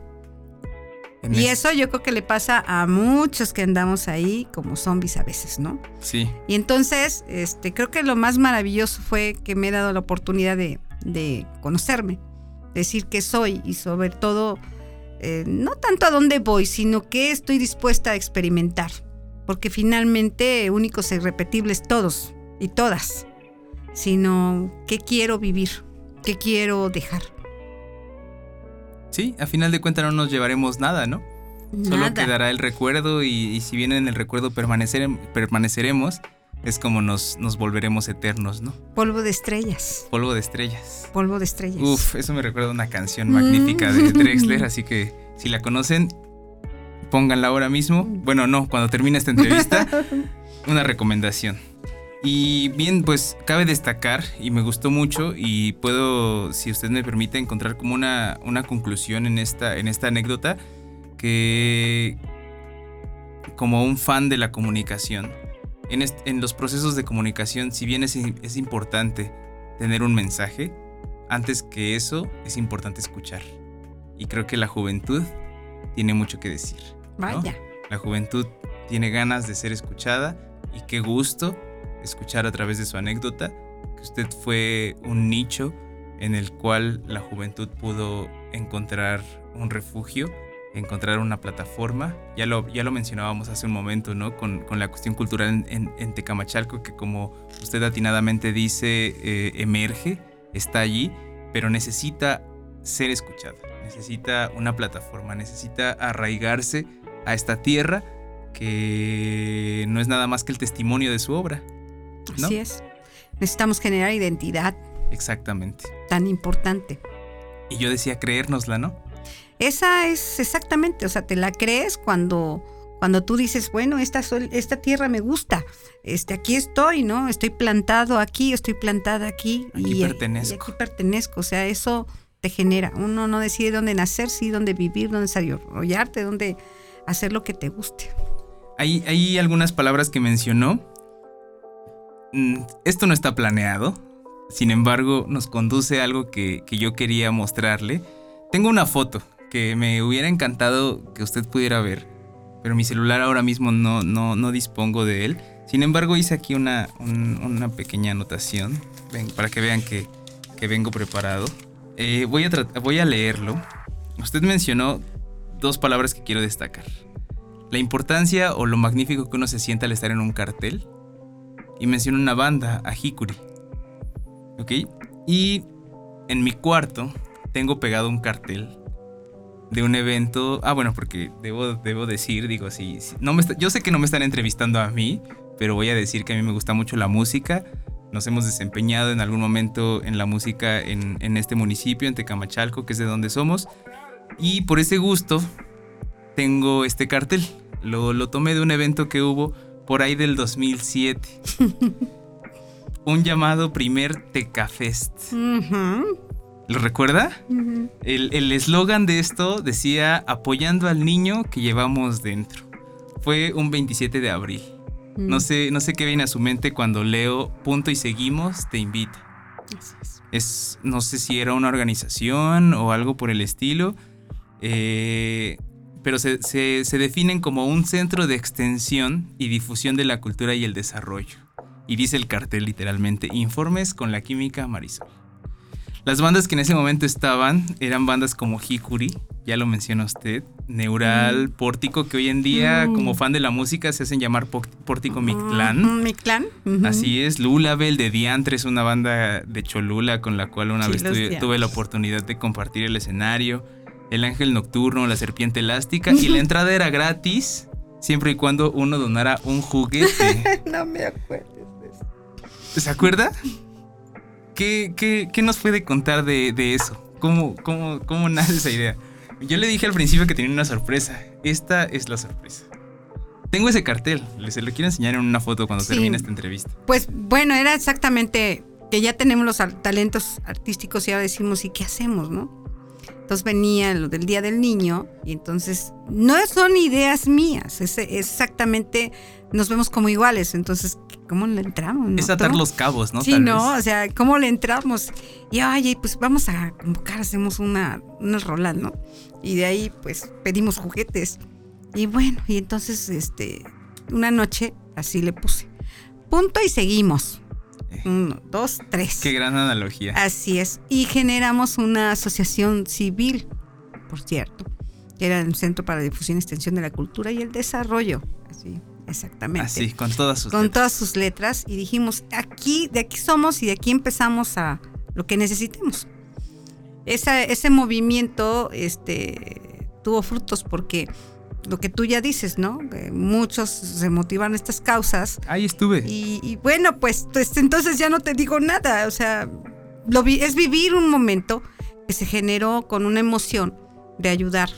En Y eso yo creo que le pasa a muchos que andamos ahí como zombies a veces, ¿no? Sí, Y entonces, este, creo que lo más maravilloso fue que me he dado la oportunidad de, de conocerme, decir qué soy y sobre todo, eh, no tanto a dónde voy, sino qué estoy dispuesta a experimentar. Porque finalmente únicos e irrepetibles todos y todas, sino qué quiero vivir, qué quiero dejar. Sí, a final de cuentas no nos llevaremos nada, ¿no? Solo quedará el recuerdo y, y si bien en el recuerdo permanecer- permaneceremos, es como nos, nos volveremos eternos, ¿no? Polvo de estrellas, Polvo de estrellas. polvo de estrellas. Uf, eso me recuerda a una canción magnífica de Mm. Drexler, así que si la conocen, pónganla ahora mismo. Bueno, no, cuando termine esta entrevista, *laughs* una recomendación. Y bien, pues cabe destacar, y me gustó mucho, y puedo, si usted me permite, encontrar como una, una conclusión en esta, en esta anécdota, que como un fan de la comunicación, en, en los procesos de comunicación, si bien es, es importante tener un mensaje, antes que eso es importante escuchar. Y creo que la juventud tiene mucho que decir. Vaya. La juventud tiene ganas de ser escuchada y qué gusto escuchar a través de su anécdota que usted fue un nicho en el cual la juventud pudo encontrar un refugio, encontrar una plataforma. Ya lo, ya lo mencionábamos hace un momento, ¿no? Con, la cuestión cultural en, Tecamachalco, que como usted atinadamente dice, eh, emerge, está allí, pero necesita ser escuchada, necesita una plataforma, necesita arraigarse a esta tierra que no es nada más que el testimonio de su obra. Así es. Necesitamos generar identidad. Exactamente. Tan importante. Y yo decía creérnosla, ¿no? Esa es exactamente, o sea, te la crees cuando, cuando tú dices, bueno, esta, esta tierra me gusta, este, aquí estoy, ¿no? Estoy plantado aquí, estoy plantada aquí. y, pertenezco. Y aquí pertenezco, o sea, eso te genera. Uno no decide dónde nacer, sí dónde vivir, dónde desarrollarte, dónde hacer lo que te guste. Hay, hay algunas palabras que mencionó esto no está planeado, sin embargo nos conduce a algo que, yo quería mostrarle. Tengo una foto que me hubiera encantado que usted pudiera ver, pero mi celular ahora mismo no, no, no dispongo de él. Sin embargo hice aquí una, pequeña anotación para que vean que, vengo preparado. Eh, voy, a voy a leerlo. Usted mencionó dos palabras que quiero destacar. La importancia o lo magnífico que uno se siente al estar en un cartel y menciono una banda, a Hikuri. ¿Ok? Y en mi cuarto tengo pegado un cartel de un evento. Ah, bueno, porque debo, debo decir, digo, si, no me yo sé que no me están entrevistando a mí, pero voy a decir que a mí me gusta mucho la música. Nos hemos desempeñado en algún momento en la música en, en este municipio, en Tecamachalco, que es de donde somos. Y por ese gusto tengo este cartel. Lo, lo tomé de un evento que hubo por ahí del 2007. *laughs* un llamado primer Tecafest. ¿Lo recuerda? El eslogan de esto decía apoyando al niño que llevamos dentro. Fue un 27 de abril. No, sé, no sé qué viene a su mente cuando leo punto y seguimos, te invita. es. no sé si era una organización o algo por el estilo. Eh, pero se, definen como un centro de extensión y difusión de la cultura y el desarrollo. Y dice el cartel literalmente, informes con la química Marisol. Las bandas que en ese momento estaban eran bandas como Hikuri, ya lo menciona usted, Neural, mm. Pórtico, que hoy en día, mm. como fan de la música, se hacen llamar Pórtico Mictlán. Mictlán. Así es, Lulabel de Diantre es una banda de Cholula con la cual una vez tuve, la oportunidad de compartir el escenario el ángel nocturno, la serpiente elástica y la entrada era gratis siempre y cuando uno donara un juguete. *laughs* no me acuerdo de eso. ¿Se acuerda? ¿Qué, qué, nos puede contar de, eso? ¿Cómo, cómo, ¿Cómo nace esa idea? Yo le dije al principio que tenía una sorpresa. Esta es la sorpresa. Tengo ese cartel, se lo quiero enseñar en una foto cuando termine esta entrevista. Pues bueno, era exactamente que ya tenemos los talentos artísticos y ahora decimos, ¿y qué hacemos, no? Entonces venía lo del Día del Niño y entonces no son ideas mías, es, exactamente, nos vemos como iguales, entonces, ¿cómo le entramos? Es atar los cabos, ¿no? Sí, ¿no? O sea, ¿cómo le entramos? Y, oye, pues vamos a convocar, hacemos una, una rola, ¿no? Y de ahí, pues, pedimos juguetes. Y bueno, y entonces, este, una noche así le puse. Punto y seguimos. Uno, dos, tres. Qué gran analogía. Así es. Y generamos una asociación civil, por cierto, que era el Centro para la Difusión y Extensión de la Cultura y el Desarrollo. Así, exactamente. Así, con todas sus Con todas sus letras. Y dijimos, aquí, de aquí somos y de aquí empezamos a lo que necesitemos. ese movimiento este, tuvo frutos porque lo que tú ya dices, ¿no? muchos se motivan estas causas. Ahí estuve. Y, bueno, pues, pues, entonces ya no te digo nada. O sea, lo es vivir un momento que se generó con una emoción de ayudar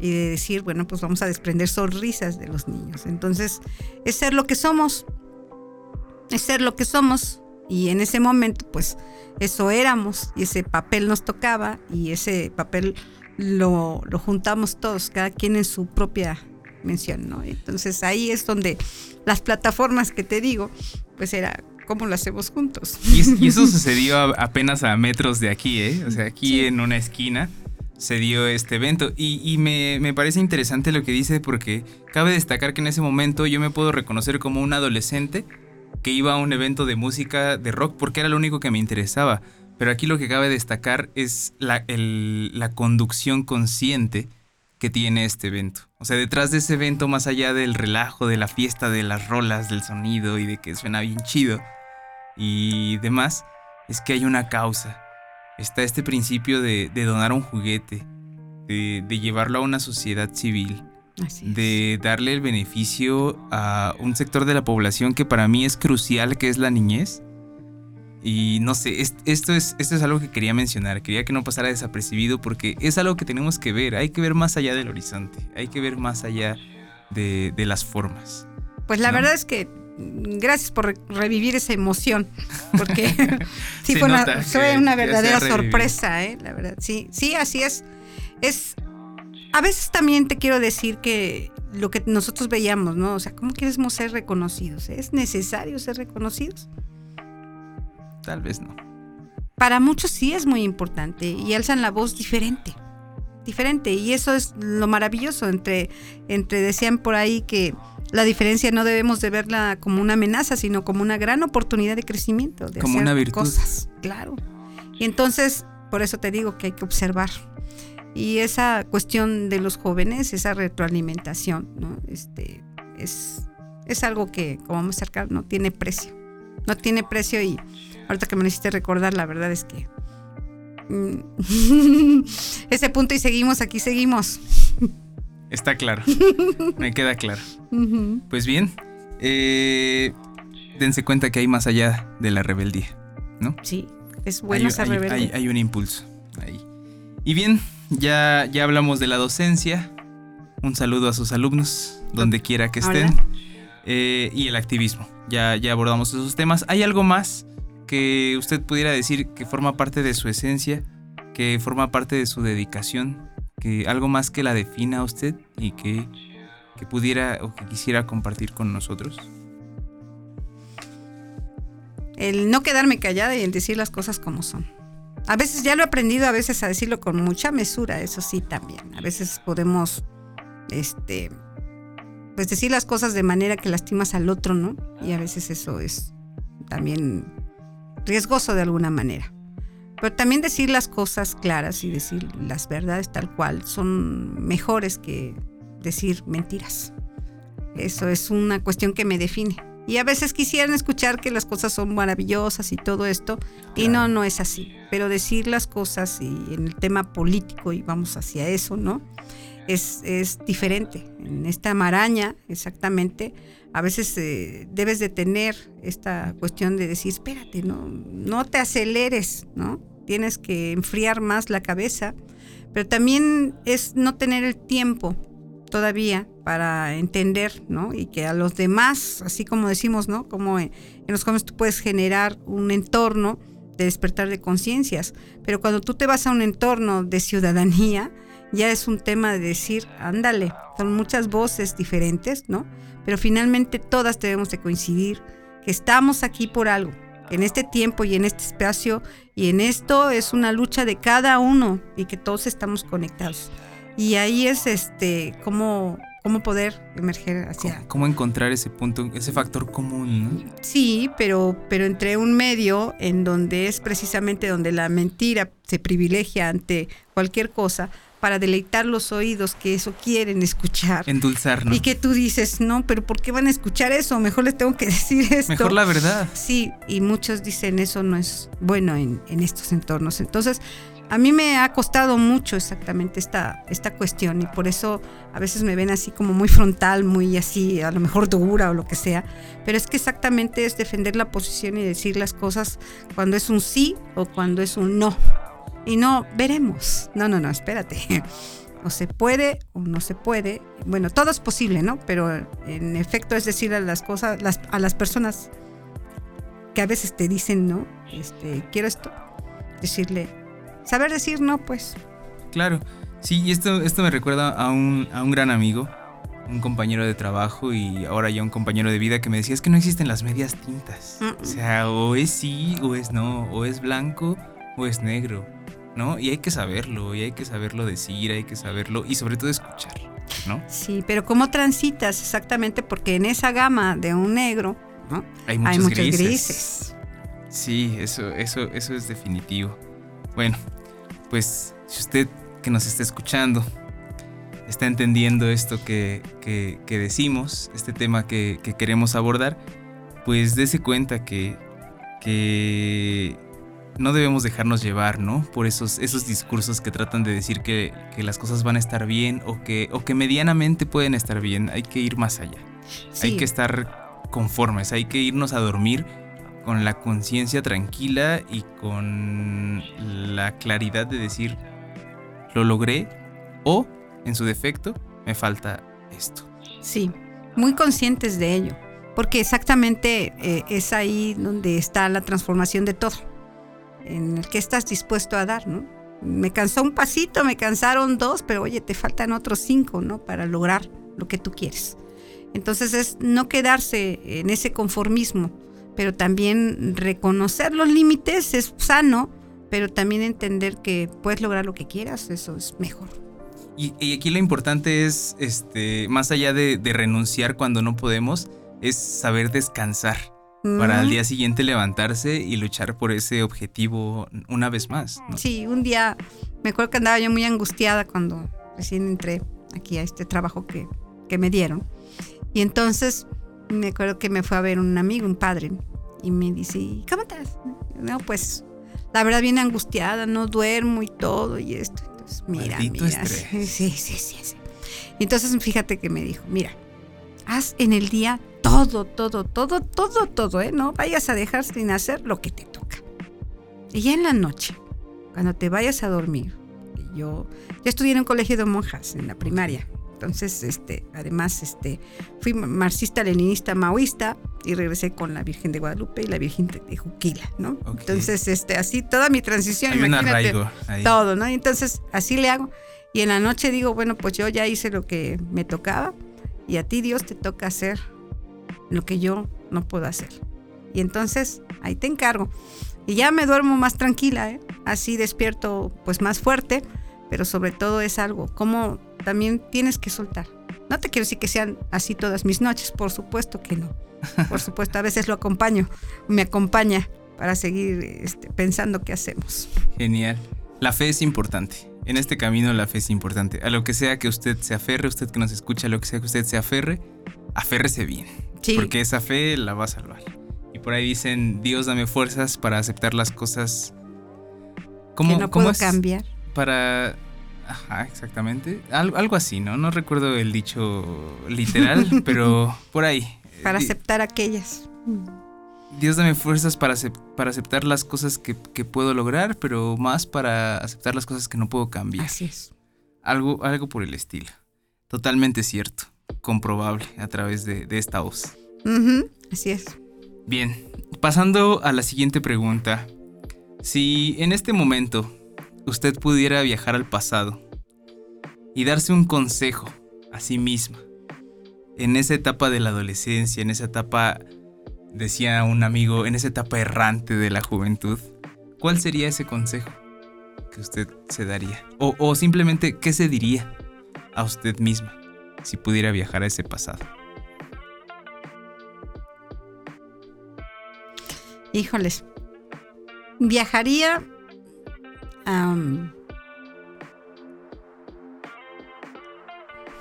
y de decir, bueno, pues vamos a desprender sonrisas de los niños. Entonces, es ser lo que somos. es ser lo que somos y en ese momento pues eso éramos y ese papel nos tocaba y ese papel lo, lo juntamos todos, cada quien en su propia mención, ¿no? Entonces ahí es donde las plataformas que te digo, pues era cómo lo hacemos juntos. Y, eso *laughs* sucedió apenas a metros de aquí, ¿eh? O sea, aquí en una esquina se dio este evento. Y, me, me, parece interesante lo que dice porque cabe destacar que en ese momento yo me puedo reconocer como un adolescente que iba a un evento de música de rock porque era lo único que me interesaba. Pero aquí lo que cabe destacar es la, la conducción consciente que tiene este evento. O sea, detrás de ese evento, más allá del relajo, de la fiesta, de las rolas, del sonido y de que suena bien chido y demás, es que hay una causa. Está este principio de, donar un juguete, de, llevarlo a una sociedad civil, de darle el beneficio a un sector de la población que para mí es crucial, que es la niñez y no sé, esto es, esto es algo que quería mencionar, quería que no pasara desapercibido porque es algo que tenemos que ver, hay que ver más allá del horizonte, hay que ver más allá de, las formas. Pues la verdad es que mm, gracias por revivir esa emoción, porque *laughs* *laughs* sí fue una, fue una, verdadera sorpresa, ¿eh? la verdad, sí, sí, así es. Es, a veces también te quiero decir que lo que nosotros veíamos, ¿no? O sea, ¿cómo queremos ser reconocidos? ¿Es necesario ser reconocidos? Tal vez no. Para muchos sí es muy importante y alzan la voz diferente. Diferente. Y eso es lo maravilloso. Entre, entre decían por ahí que la diferencia no debemos de verla como una amenaza, sino como una gran oportunidad de crecimiento. De como una virtud. Cosas. Claro. Y entonces, por eso te digo que hay que observar. Y esa cuestión de los jóvenes, esa retroalimentación, ¿no? Este, es, es algo que, como vamos a acercar, no tiene precio. No tiene precio y ahorita que me necesité recordar, la verdad es que mm, *laughs* ese punto y seguimos, aquí seguimos. Está claro, *laughs* me queda claro. Pues bien, eh, dense cuenta que hay más allá de la rebeldía, ¿no? Sí, es bueno esa rebeldía. Hay, un impulso ahí. Y bien, ya, ya hablamos de la docencia. Un saludo a sus alumnos, donde quiera que estén. Eh, y el activismo. Ya, ya abordamos esos temas. ¿Hay algo más que usted pudiera decir que forma parte de su esencia, que forma parte de su dedicación, que algo más que la defina a usted y que, que pudiera o que quisiera compartir con nosotros? El no quedarme callada y el decir las cosas como son. A veces ya lo he aprendido, a veces a decirlo con mucha mesura, eso sí también. A veces podemos, este, pues decir las cosas de manera que lastimas al otro, ¿no? Y a veces eso es también riesgoso de alguna manera. Pero también decir las cosas claras y decir las verdades tal cual son mejores que decir mentiras. Eso es una cuestión que me define. Y a veces quisieran escuchar que las cosas son maravillosas y todo esto, y no, no es así. Pero decir las cosas y en el tema político, y vamos hacia eso, ¿no? Es, es diferente. En esta maraña, exactamente, a veces eh, debes de tener esta cuestión de decir, espérate, no, no te aceleres, ¿no? Tienes que enfriar más la cabeza, pero también es no tener el tiempo todavía para entender, ¿no? Y que a los demás, así como decimos, ¿no? Como en, los jóvenes tú puedes generar un entorno de despertar de conciencias, pero cuando tú te vas a un entorno de ciudadanía, ya es un tema de decir, ándale, son muchas voces diferentes, ¿no? Pero finalmente todas debemos de coincidir que estamos aquí por algo, en este tiempo y en este espacio y en esto es una lucha de cada uno y que todos estamos conectados. Y ahí es este cómo, cómo poder emerger hacia... ¿Cómo, encontrar ese punto, ese factor común? Sí, pero, pero entre un medio en donde es precisamente donde la mentira se privilegia ante cualquier cosa, para deleitar los oídos que eso quieren escuchar. Endulzar, ¿no? Y que tú dices, no, pero ¿por qué van a escuchar eso? Mejor les tengo que *laughs* decir esto. Mejor la verdad. Sí, y muchos dicen eso no es bueno en, estos entornos. Entonces, a mí me ha costado mucho exactamente esta, esta cuestión y por eso a veces me ven así como muy frontal, muy así, a lo mejor dura o lo que sea, pero es que exactamente es defender la posición y decir las cosas cuando es un sí o cuando es un no. Y no, veremos. No, no, no, espérate. *laughs* O se puede o no se puede. Bueno, todo es posible, ¿no? Pero en efecto es decir a las cosas, a las personas que a veces te dicen, ¿no? Este, quiero esto. Decirle, saber decir no, pues. Claro. Sí, y esto, esto me recuerda a un, a un gran amigo, un compañero de trabajo y ahora ya un compañero de vida que me decía, es que no existen las medias tintas. O sea, o es sí o es no, o es blanco o es negro, ¿no? Y hay que saberlo, y hay que saberlo decir, hay que saberlo y sobre todo escuchar, ¿no? Sí, pero ¿cómo transitas exactamente? Porque en esa gama de un negro, ¿no? Hay muchos, grises. Sí, eso, eso, eso es definitivo. Bueno, pues si usted que nos está escuchando está entendiendo esto que, decimos, este tema que, queremos abordar, pues dése cuenta que, que no debemos dejarnos llevar, ¿no? Por esos, esos discursos que tratan de decir que, las cosas van a estar bien o que, o que medianamente pueden estar bien. Hay que ir más allá. Hay que estar conformes, hay que irnos a dormir con la conciencia tranquila y con la claridad de decir, lo logré o, en su defecto, me falta esto. Sí, muy conscientes de ello, porque exactamente eh, es ahí donde está la transformación de todo, en el que estás dispuesto a dar, ¿no? Me cansó un pasito, me cansaron dos, pero oye, te faltan otros cinco, ¿no? Para lograr lo que tú quieres. Entonces es no quedarse en ese conformismo, pero también reconocer los límites es sano, pero también entender que puedes lograr lo que quieras, eso es mejor. Y, aquí lo importante es, este, más allá de, renunciar cuando no podemos, es saber descansar para al día siguiente levantarse y luchar por ese objetivo una vez más. Sí, un día me acuerdo que andaba yo muy angustiada cuando recién entré aquí a este trabajo que, que me dieron. Y entonces me acuerdo que me fue a ver un amigo, un padre, y me dice, ¿cómo estás? No, pues la verdad bien angustiada, no duermo y todo y esto. Entonces, mira, mira. *laughs* Sí, sí, sí, sí. Entonces, fíjate que me dijo, mira, haz en el día todo, todo, todo, todo, todo, ¿eh? No vayas a dejar sin hacer lo que te toca. Y ya en la noche, cuando te vayas a dormir, yo, yo estudié en un colegio de monjas en la primaria. Entonces, este, además, este, fui marxista-leninista maoísta y regresé con la Virgen de Guadalupe y la Virgen de Juquila, ¿no? Entonces, este, así toda mi transición, Hay imagínate, un ahí. todo, ¿no? Entonces, así le hago. Y en la noche digo, bueno, pues yo ya hice lo que me tocaba y a ti Dios te toca hacer lo que yo no puedo hacer. Y entonces, ahí te encargo. Y ya me duermo más tranquila, ¿eh? Así despierto pues más fuerte, pero sobre todo es algo, como también tienes que soltar. No te quiero decir que sean así todas mis noches, por supuesto que no. Por supuesto, a veces lo acompaño, me acompaña para seguir este, pensando qué hacemos. Genial. La fe es importante. En este camino la fe es importante. A lo que sea que usted se aferre, usted que nos escucha, a lo que sea que usted se aferre, aférrese bien. Porque esa fe la va a salvar. Y por ahí dicen, Dios dame fuerzas para aceptar las cosas. ¿Cómo, que no puedo cambiar. Para Ajá, exactamente. algo así, ¿no? No recuerdo el dicho literal, *laughs* pero por ahí. Para aceptar aquellas. Dios dame fuerzas para, para aceptar las cosas que, puedo lograr, pero más para aceptar las cosas que no puedo cambiar. Así es. Algo, algo por el estilo. Totalmente cierto. Comprobable a través de, esta voz. Así es. Bien, pasando a la siguiente pregunta. Si en este momento usted pudiera viajar al pasado y darse un consejo a sí misma en esa etapa de la adolescencia, en esa etapa, decía un amigo, en esa etapa errante de la juventud, ¿cuál sería ese consejo que usted se daría? O, simplemente, ¿qué se diría a usted misma si pudiera viajar a ese pasado? Híjoles, viajaría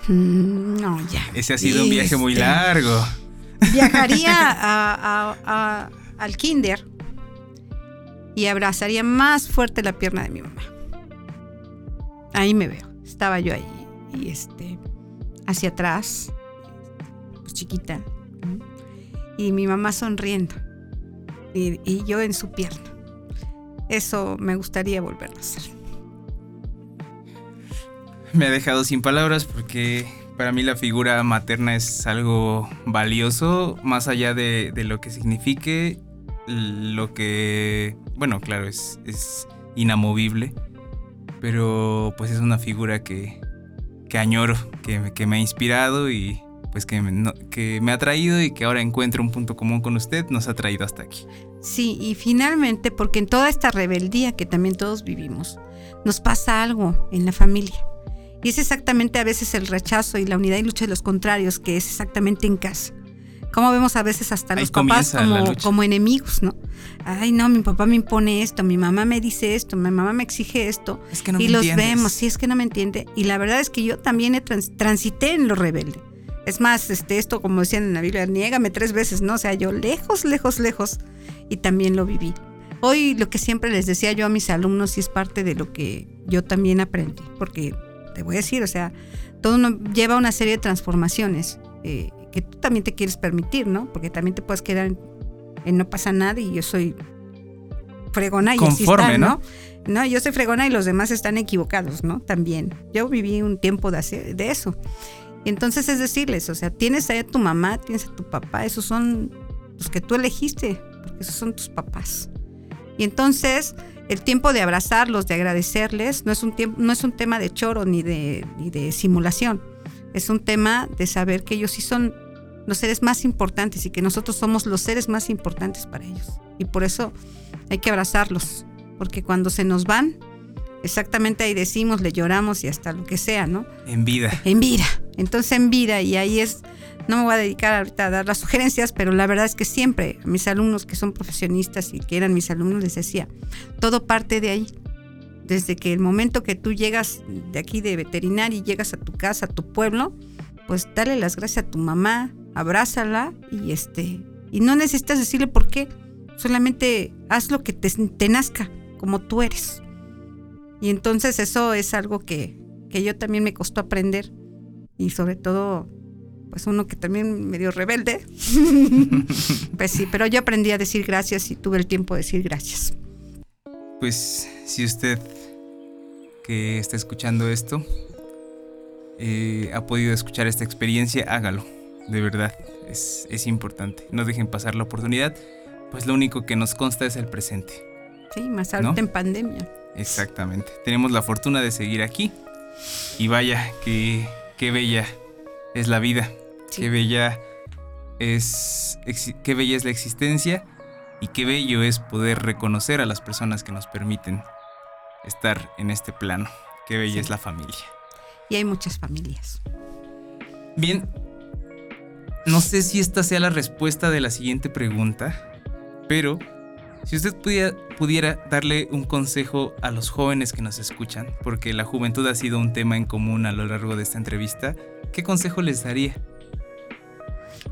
Mm, no, ya. Ese ha sido un viaje muy este, largo. Viajaría *laughs* al kinder y abrazaría más fuerte la pierna de mi mamá. Ahí me veo. Estaba yo ahí y este hacia atrás, pues chiquita, y mi mamá sonriendo y, y yo en su pierna. Eso me gustaría volverlo a hacer me ha dejado sin palabras porque para mí la figura materna es algo valioso, más allá de, lo que signifique, lo que, bueno, claro, es, inamovible, pero pues es una figura que, que añoro, que, que me ha inspirado y pues que que me ha traído y que ahora encuentro un punto común con usted, nos ha traído hasta aquí. Sí, y finalmente, porque en toda esta rebeldía que también todos vivimos, nos pasa algo en la familia. Y es exactamente a veces el rechazo y la unidad y lucha de los contrarios, que es exactamente en casa. Como vemos a veces hasta los papás como, como, enemigos, ¿no? Ay, no, mi papá me impone esto, mi mamá me dice esto, mi mamá me exige esto. Es que no y los vemos, sí, es que no me entiende. Y la verdad es que yo también he transité en lo rebelde. Es más, este, esto como decían en la Biblia, niégame tres veces, ¿no? O sea, yo lejos, lejos, lejos. Y también lo viví. Hoy lo que siempre les decía yo a mis alumnos y es parte de lo que yo también aprendí, porque te voy a decir, o sea, todo uno lleva una serie de transformaciones eh, que tú también te quieres permitir, ¿no? Porque también te puedes quedar en, no pasa nada y yo soy fregona y Conforme, así ¿no? ¿no? yo soy fregona y los demás están equivocados, ¿no? También. Yo viví un tiempo de, de eso. Y entonces es decirles, o sea, tienes ahí a tu mamá, tienes a tu papá, esos son los que tú elegiste, porque esos son tus papás. Y entonces el tiempo de abrazarlos, de agradecerles, no es un, tiempo, no es un tema de choro ni de, ni de simulación. Es un tema de saber que ellos sí son los seres más importantes y que nosotros somos los seres más importantes para ellos. Y por eso hay que abrazarlos, porque cuando se nos van, exactamente ahí decimos, le lloramos y hasta lo que sea, ¿no? En vida. En vida. Entonces en vida y ahí es, no me voy a dedicar ahorita a dar las sugerencias, pero la verdad es que siempre a mis alumnos que son profesionistas y que eran mis alumnos les decía, todo parte de ahí. Desde que el momento que tú llegas de aquí de veterinaria y llegas a tu casa, a tu pueblo, pues dale las gracias a tu mamá, abrázala y este y no necesitas decirle por qué, solamente haz lo que te, te nazca, como tú eres. Y entonces eso es algo que, que yo también me costó aprender. Y sobre todo, pues uno que también medio rebelde. *laughs* pues sí, pero yo aprendí a decir gracias y tuve el tiempo de decir gracias. Pues si usted que está escuchando esto eh, ha podido escuchar esta experiencia, hágalo. De verdad, es, es importante. No dejen pasar la oportunidad, pues lo único que nos consta es el presente. Sí, más ahorita en pandemia. Exactamente. Tenemos la fortuna de seguir aquí. Y vaya, qué, qué bella es la vida. Qué bella es qué bella es la existencia y qué bello es poder reconocer a las personas que nos permiten estar en este plano. Qué bella es la familia. Y hay muchas familias. Bien. No sé si esta sea la respuesta de la siguiente pregunta, pero si usted pudiera, pudiera, darle un consejo a los jóvenes que nos escuchan, porque la juventud ha sido un tema en común a lo largo de esta entrevista, ¿qué consejo les daría?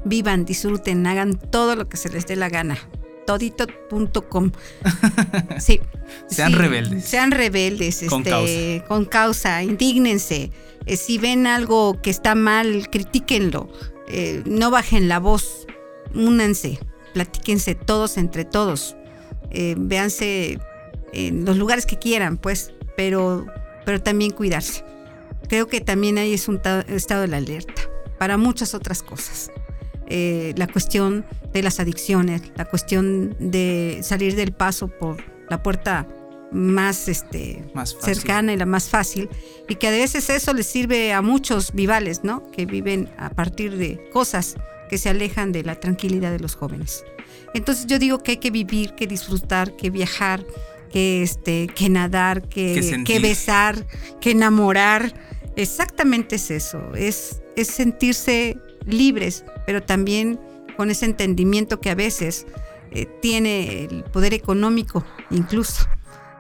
Vivan, disfruten, hagan todo lo que se les dé la gana. Todito.com. *laughs* Sí. sean rebeldes. Sean rebeldes, con, este, causa. con causa, indígnense. Eh, si ven algo que está mal, critíquenlo. Eh, no bajen la voz, únanse, platíquense todos entre todos eh, véanse en los lugares que quieran, pues, pero, pero también cuidarse. Creo que también ahí es un estado de la alerta para muchas otras cosas. Eh, la cuestión de las adicciones, la cuestión de salir del paso por la puerta más, este, más cercana y la más fácil, y que a veces eso les sirve a muchos vivales, ¿no? Que viven a partir de cosas que se alejan de la tranquilidad de los jóvenes. Entonces yo digo que hay que vivir, que disfrutar, que viajar, que, este, que nadar, que, que, besar, que enamorar. Exactamente es eso, es, es sentirse libres, pero también con ese entendimiento que a veces eh, tiene el poder económico incluso,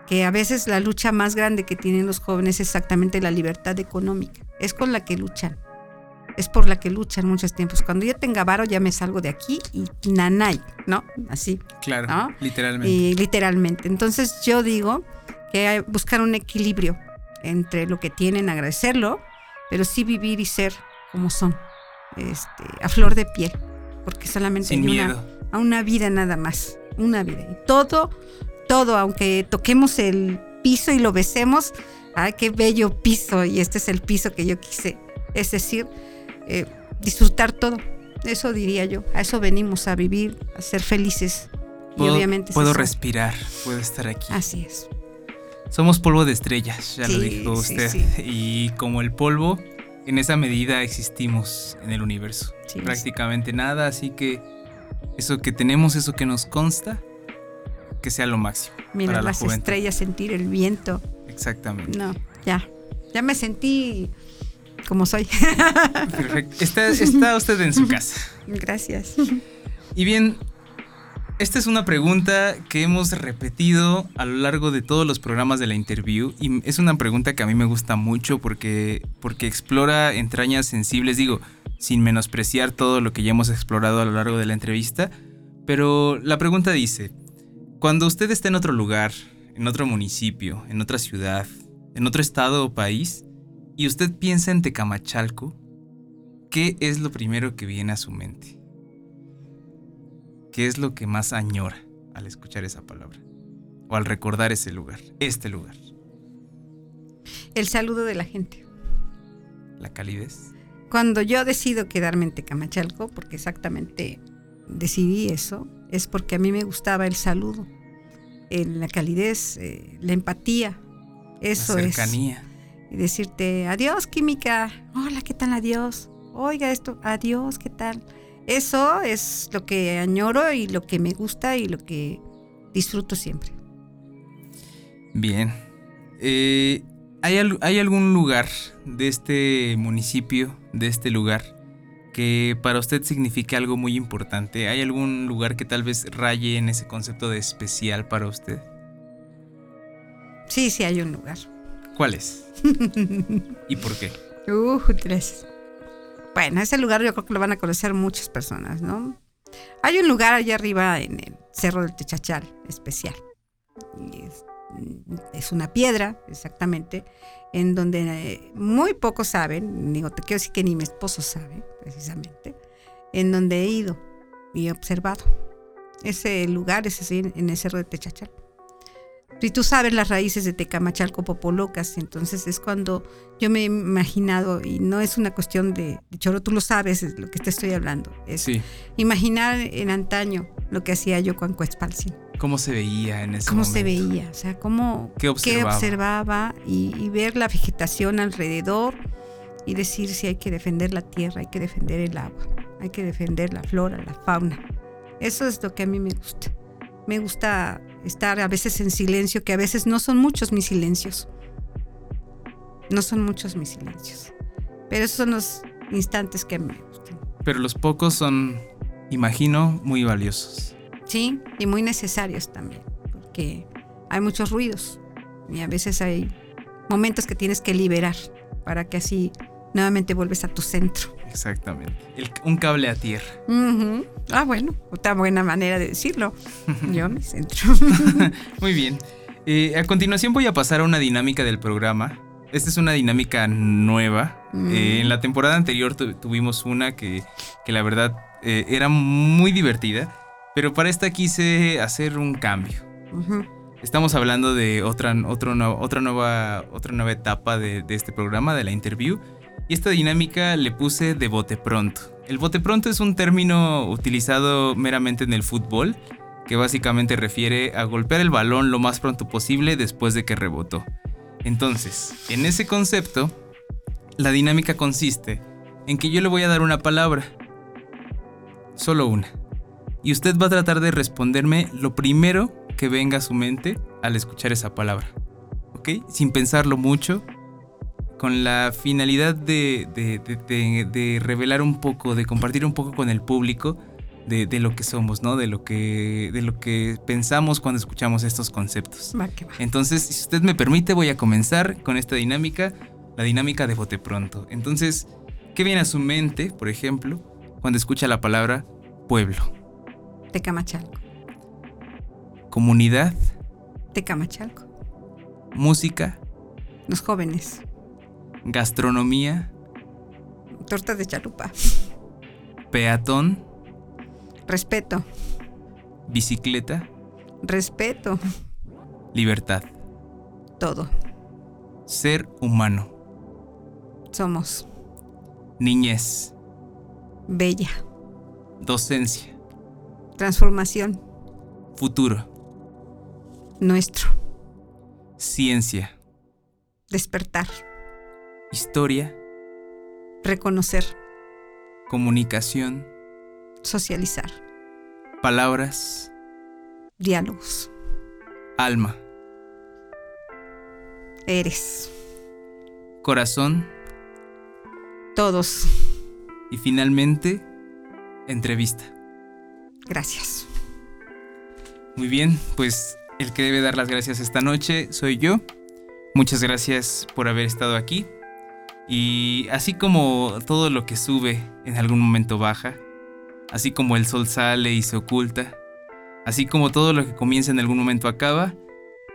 que a veces la lucha más grande que tienen los jóvenes es exactamente la libertad económica, es con la que luchan es por la que luchan muchos tiempos. Cuando yo tenga varo ya me salgo de aquí y nanay, ¿no? Así. Claro, literalmente. Y literalmente. Entonces yo digo que hay buscar un equilibrio entre lo que tienen, agradecerlo, pero sí vivir y ser como son, este, a flor de piel, porque solamente hay una, a una vida nada más, una vida. Y todo, todo, aunque toquemos el piso y lo besemos, ¡ay, qué bello piso! Y este es el piso que yo quise. Es decir, eh, disfrutar todo. Eso diría yo. A eso venimos, a vivir, a ser felices Puedo, y obviamente puedo respirar, puedo estar aquí. Así es. Somos polvo de estrellas, ya lo dijo sí, usted. sí. Y como el polvo, en esa medida existimos en el universo. Sí, Prácticamente nada, así que eso que tenemos, eso que nos consta, que sea lo máximo. Para la las estrellas, sentir el viento. Exactamente. No, ya. Ya me sentí como soy. Perfecto. Está, está *laughs* usted en su casa. Gracias. Y bien, esta es una pregunta que hemos repetido a lo largo de todos los programas de la interview y es una pregunta que a mí me gusta mucho porque, porque explora entrañas sensibles, digo, sin menospreciar todo lo que ya hemos explorado a lo largo de la entrevista, pero la pregunta dice, cuando usted está en otro lugar, en otro municipio, en otra ciudad, en otro estado o país, y usted piensa en Tecamachalco, ¿qué es lo primero que viene a su mente? ¿Qué es lo que más añora al escuchar esa palabra? O al recordar ese lugar, este lugar. El saludo de la gente. La calidez. Cuando yo decido quedarme en Tecamachalco, porque exactamente decidí eso, es porque a mí me gustaba el saludo, el- la calidez, eh, la empatía. Eso la es. cercanía. Y decirte, adiós, química. Hola, ¿qué tal? Adiós. Oiga esto, adiós, ¿qué tal? Eso es lo que añoro y lo que me gusta y lo que disfruto siempre. Bien. Eh, ¿hay, ¿Hay algún lugar de este municipio, de este lugar, que para usted signifique algo muy importante? ¿Hay algún lugar que tal vez raye en ese concepto de especial para usted? Sí, sí, hay un lugar. ¿Cuál es? *laughs* ¿Y por qué? Uh, tres. Bueno, ese lugar yo creo que lo van a conocer muchas personas, ¿no? Hay un lugar allá arriba en el Cerro del Techachal, especial. Es, es una piedra, exactamente, en donde eh, muy pocos saben, digo, te quiero decir que ni mi esposo sabe, precisamente, en donde he ido y he observado. Ese lugar es así, en el Cerro del Techachal. Si tú sabes las raíces de Tecamachalco Popolocas, entonces es cuando yo me he imaginado, y no es una cuestión de, de choro, tú lo sabes, es lo que te estoy hablando. Es Sí. imaginar en antaño lo que hacía yo con Cuespalcin. ¿Cómo se veía en ese Cómo momento? se veía, o sea, cómo ¿Qué observaba? observaba y, y ver la vegetación alrededor y decir si hay que defender la tierra, hay que defender el agua, hay que defender la flora, la fauna. Eso es lo que a mí me gusta. Me gusta estar a veces en silencio, que a veces no son muchos mis silencios. No son muchos mis silencios. Pero esos son los instantes que me gustan. Pero los pocos son, imagino, muy valiosos. Sí, y muy necesarios también, porque hay muchos ruidos y a veces hay momentos que tienes que liberar para que así nuevamente vuelves a tu centro. Exactamente. El- un cable a tierra. Ujú. Ah, bueno, otra buena manera de decirlo. *laughs* Yo mi centro. *laughs* Muy bien. Eh, a continuación voy a pasar a una dinámica del programa. Esta es una dinámica nueva. Mm. Eh, en la temporada anterior tu- tuvimos una que, que la verdad eh, era muy divertida, pero para esta quise hacer un cambio. Ujú. Estamos hablando de otra, otro otra, nueva, otra nueva etapa de, de este programa, de la interview. Y esta dinámica le puse de bote pronto. El bote pronto es un término utilizado meramente en el fútbol, que básicamente refiere a golpear el balón lo más pronto posible después de que rebotó. Entonces, en ese concepto, la dinámica consiste en que yo le voy a dar una palabra. Solo una. Y usted va a tratar de responderme lo primero que venga a su mente al escuchar esa palabra. ¿Ok? Sin pensarlo mucho, con la finalidad de, de- de- revelar un poco, de compartir un poco con el público de, de lo que somos, ¿no? De lo que, de lo que pensamos cuando escuchamos estos conceptos. Va que va. Entonces, si usted me permite, voy a comenzar con esta dinámica, la dinámica de bote pronto. Entonces, ¿qué viene a su mente, por ejemplo, cuando escucha la palabra pueblo? Tecamachalco. Comunidad, Tecamachalco. música, Los jóvenes. Gastronomía, Tortas de chalupa. peatón, Respeto. bicicleta, Respeto. libertad, Todo. ser humano, Somos. Futuro. Nuestro. Ciencia. Despertar. Historia. Reconocer. Comunicación. Socializar. Palabras. Diálogos. Alma. Eres. Corazón. Todos. Y finalmente, entrevista. Gracias. Muy bien, pues el que debe dar las gracias esta noche soy yo. Muchas gracias por haber estado aquí. Y así como todo lo que sube en algún momento baja, así como el sol sale y se oculta, así como todo lo que comienza en algún momento acaba,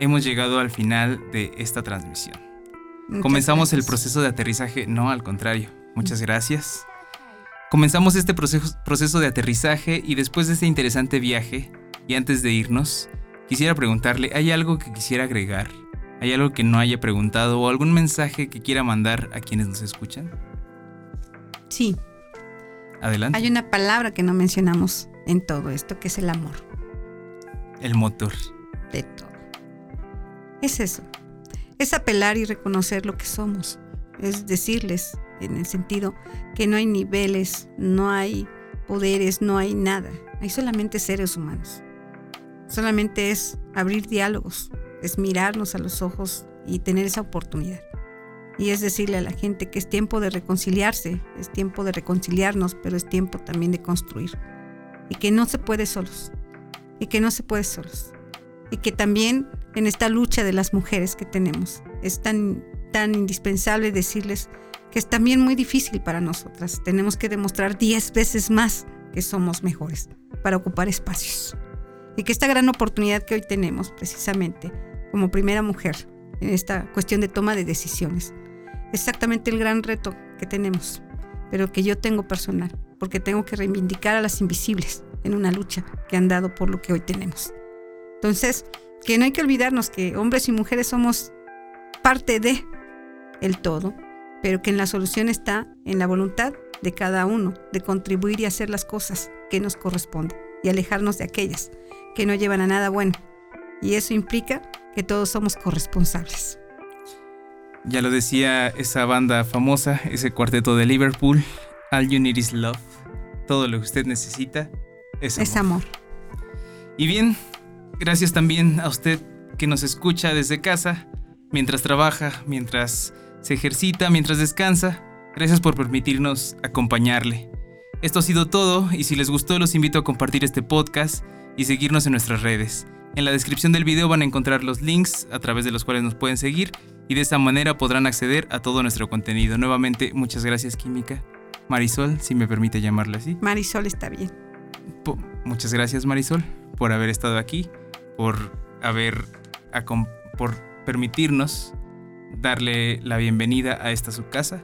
hemos llegado al final de esta transmisión. Muchas Comenzamos el proceso de aterrizaje, no al contrario. Muchas gracias. Comenzamos este proceso, proceso de aterrizaje y después de este interesante viaje, y antes de irnos, quisiera preguntarle, ¿hay algo que quisiera agregar? ¿Hay algo que no haya preguntado o algún mensaje que quiera mandar a quienes nos escuchan? Sí, Adelante. hay una palabra que no mencionamos en todo esto, que es el amor El motor. de todo. Es eso. Es apelar y reconocer lo que somos. Es decirles, en el sentido que no hay niveles, no hay poderes, no hay nada. Hay solamente seres humanos. Solamente es abrir diálogos, es mirarnos a los ojos y tener esa oportunidad. Y es decirle a la gente que es tiempo de reconciliarse, es tiempo de reconciliarnos, pero es tiempo también de construir. Y que no se puede solos. Y que no se puede solos. Y que también en esta lucha de las mujeres que tenemos es tan, tan indispensable decirles que es también muy difícil para nosotras. Tenemos que demostrar 10 veces más que somos mejores para ocupar espacios. Y que esta gran oportunidad que hoy tenemos precisamente como primera mujer en esta cuestión de toma de decisiones, exactamente el gran reto que tenemos, pero que yo tengo personal, porque tengo que reivindicar a las invisibles en una lucha que han dado por lo que hoy tenemos. Entonces, que no hay que olvidarnos que hombres y mujeres somos parte de el todo, pero que en la solución está en la voluntad de cada uno de contribuir y hacer las cosas que nos corresponden y alejarnos de aquellas que no llevan a nada bueno. Y eso implica que todos somos corresponsables. Ya lo decía esa banda famosa, ese cuarteto de Liverpool, All You Need Is Love. Todo lo que usted necesita es amor. Es amor. Y bien, gracias también a usted que nos escucha desde casa, mientras trabaja, mientras se ejercita, mientras descansa. Gracias por permitirnos acompañarle. Esto ha sido todo y si les gustó los invito a compartir este podcast y seguirnos en nuestras redes. En la descripción del video van a encontrar los links a través de los cuales nos pueden seguir y de esa manera podrán acceder a todo nuestro contenido. Nuevamente, muchas gracias Química. Marisol, si me permite llamarla así. Marisol está bien. Po- Muchas gracias Marisol por haber estado aquí, por haber por permitirnos darle la bienvenida a esta su casa,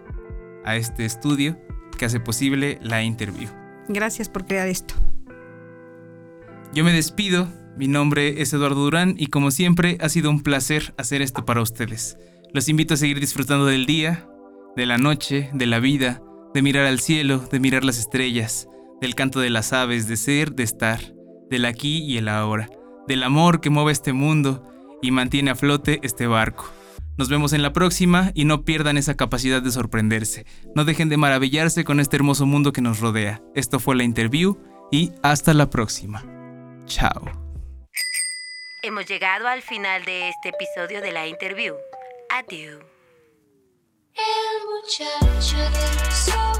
a este estudio que hace posible la interview. Gracias por crear esto. Yo me despido, mi nombre es Eduardo Durán y como siempre ha sido un placer hacer esto para ustedes. Los invito a seguir disfrutando del día, de la noche, de la vida, de mirar al cielo, de mirar las estrellas, del canto de las aves, de ser, de estar, del aquí y el ahora, del amor que mueve este mundo y mantiene a flote este barco. Nos vemos en la próxima y no pierdan esa capacidad de sorprenderse. No dejen de maravillarse con este hermoso mundo que nos rodea. Esto fue la interview y hasta la próxima. Chao. Hemos llegado al final de este episodio de la interview. Adiós. El muchacho de.